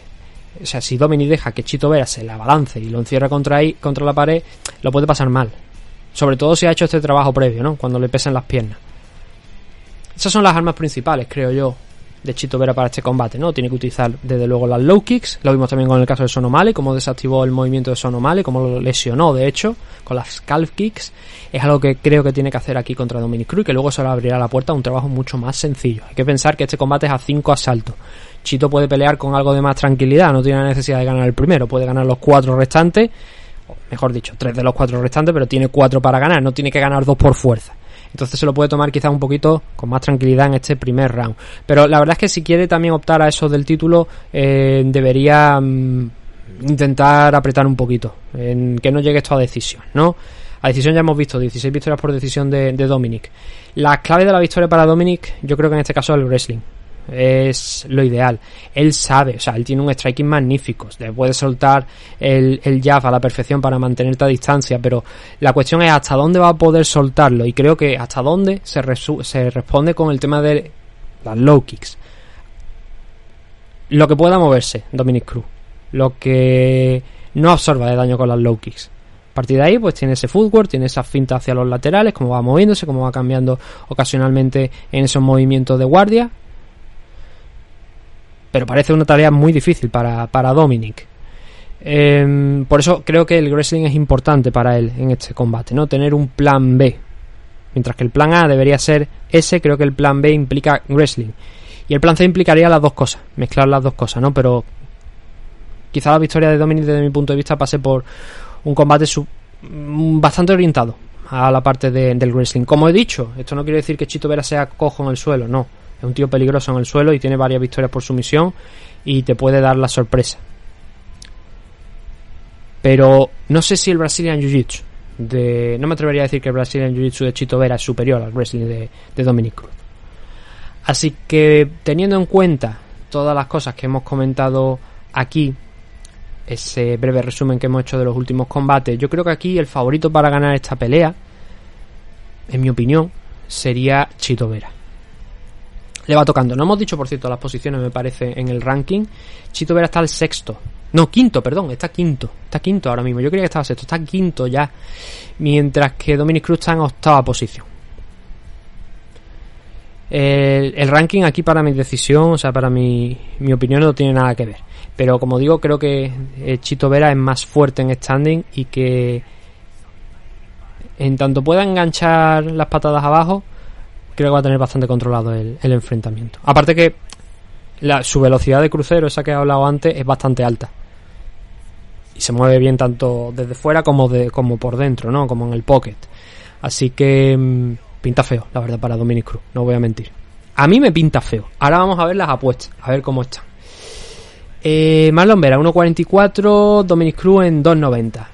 o sea, si Dominic deja que Chito Vera se la balance y lo encierra contra ahí, contra la pared, lo puede pasar mal. Sobre todo si ha hecho este trabajo previo, ¿no? Cuando le pesan las piernas. Esas son las armas principales, creo yo, de Chito Vera para este combate, ¿no? Tiene que utilizar desde luego las low kicks, lo vimos también con el caso de Sonomale, cómo desactivó el movimiento de Sonomale, cómo lo lesionó de hecho, con las calf kicks, es algo que creo que tiene que hacer aquí contra Dominic Cruz que luego se le abrirá la puerta a un trabajo mucho más sencillo. Hay que pensar que este combate es a 5 asaltos. Chito puede pelear con algo de más tranquilidad, no tiene la necesidad de ganar el primero, puede ganar los cuatro restantes, o mejor dicho, tres de los cuatro restantes, pero tiene cuatro para ganar, no tiene que ganar dos por fuerza. Entonces se lo puede tomar quizás un poquito con más tranquilidad en este primer round. Pero la verdad es que si quiere también optar a eso del título, eh, debería mm, intentar apretar un poquito, en que no llegue esto a decisión, ¿no? A decisión ya hemos visto 16 victorias por decisión de, Dominic. La clave de la victoria para Dominic, yo creo que en este caso es el wrestling es lo ideal. Él sabe, o sea, él tiene un striking magnífico, le puede soltar el, el a la perfección para mantenerte a distancia, pero la cuestión es hasta dónde va a poder soltarlo y creo que hasta dónde se, se responde con el tema de las low kicks. Lo que pueda moverse, Dominic Cruz, lo que no absorba de daño con las low kicks. A partir de ahí, pues tiene ese footwork, tiene esa finta hacia los laterales, cómo va moviéndose, cómo va cambiando ocasionalmente en esos movimientos de guardia, pero parece una tarea muy difícil para, para Dominic. Eh, por eso creo que el wrestling es importante para él en este combate, ¿no? Tener un plan B. Mientras que el plan A debería ser ese, creo que el plan B implica wrestling. Y el plan C implicaría las dos cosas, mezclar las dos cosas, ¿no? Pero quizá la victoria de Dominic desde mi punto de vista pase por un combate mm, bastante orientado a la parte del wrestling. Como he dicho, esto no quiere decir que Chito Vera sea cojo en el suelo, no es un tío peligroso en el suelo y tiene varias victorias por sumisión y te puede dar la sorpresa. Pero no sé si el Brazilian Jiu-Jitsu de... No me atrevería a decir que el Brazilian Jiu-Jitsu de Chito Vera es superior al wrestling de, de Dominic Cruz. Así que teniendo en cuenta todas las cosas que hemos comentado aquí, ese breve resumen que hemos hecho de los últimos combates, yo creo que aquí el favorito para ganar esta pelea, en mi opinión, sería Chito Vera le va tocando. No hemos dicho, por cierto, las posiciones, me parece, en el ranking. Chito Vera está al sexto. No, quinto, perdón, está quinto. Está quinto ahora mismo. Yo creía que estaba sexto, está quinto ya. Mientras que Dominic Cruz está en octava posición. El, ranking aquí para mi decisión, o sea, para mi, mi opinión no tiene nada que ver. Pero como digo, creo que eh, Chito Vera es más fuerte en standing y que en tanto pueda enganchar las patadas abajo, creo que va a tener bastante controlado el, enfrentamiento. Aparte que su velocidad de crucero, esa que he hablado antes, es bastante alta. Y se mueve bien tanto desde fuera como, de, como por dentro, ¿no? Como en el pocket. Así que mm, pinta feo, la verdad, para Dominic Cruz, no voy a mentir. A mí me pinta feo. Ahora vamos a ver las apuestas, a ver cómo están. Eh, Marlon Vera, 1.44, Dominic Cruz en 2.90.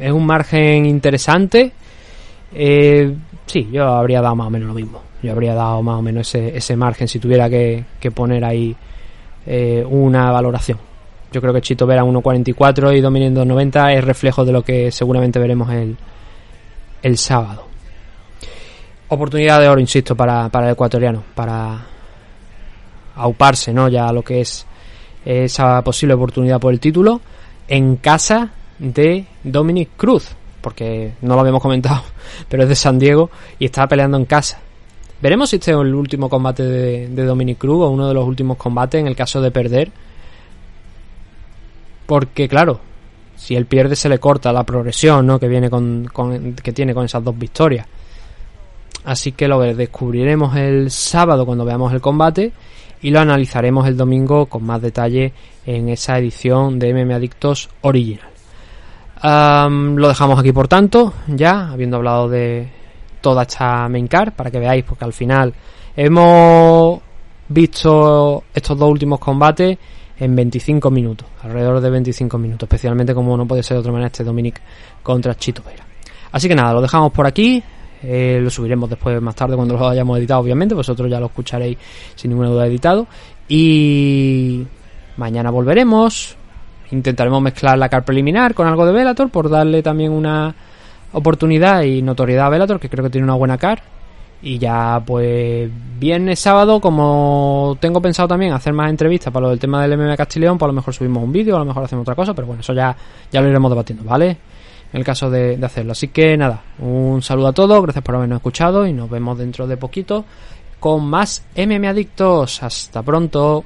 Es un margen interesante. Eh, sí, yo habría dado más o menos lo mismo. Yo habría dado más o menos ese, ese margen si tuviera que, poner ahí eh, una valoración. Yo creo que Chito Vera 1.44 y Dominic 2.90 es reflejo de lo que seguramente veremos el, el sábado. Oportunidad de oro, insisto, para, para el ecuatoriano, para auparse ¿no? ya lo que es esa posible oportunidad por el título en casa de Dominic Cruz, porque no lo habíamos comentado, pero es de San Diego y está peleando en casa. Veremos si este es el último combate de, Dominic Cruz o uno de los últimos combates en el caso de perder. Porque claro, si él pierde se le corta la progresión ¿no? que, viene con, que tiene con esas dos victorias. Así que lo descubriremos el sábado cuando veamos el combate y lo analizaremos el domingo con más detalle en esa edición de MM Adictos Original lo dejamos aquí por tanto, ya, habiendo hablado de toda esta main card, para que veáis, porque al final hemos visto estos dos últimos combates en 25 minutos, alrededor de 25 minutos, especialmente como no puede ser de otra manera este Dominic contra Chito Vera. Así que nada, lo dejamos por aquí, eh, lo subiremos después más tarde cuando lo hayamos editado, obviamente, vosotros ya lo escucharéis sin ninguna duda editado. Y mañana volveremos, intentaremos mezclar la car preliminar con algo de Velator por darle también una oportunidad y notoriedad a Velator, que creo que tiene una buena car. Y ya, pues, viernes, sábado, como tengo pensado también hacer más entrevistas para lo del tema del MMA Castileón, pues a lo mejor subimos un vídeo, a lo mejor hacemos otra cosa, pero bueno, eso ya, ya lo iremos debatiendo, ¿vale? En el caso de, de hacerlo. Así que nada, un saludo a todos, gracias por habernos escuchado y nos vemos dentro de poquito con más MM Adictos. Hasta pronto.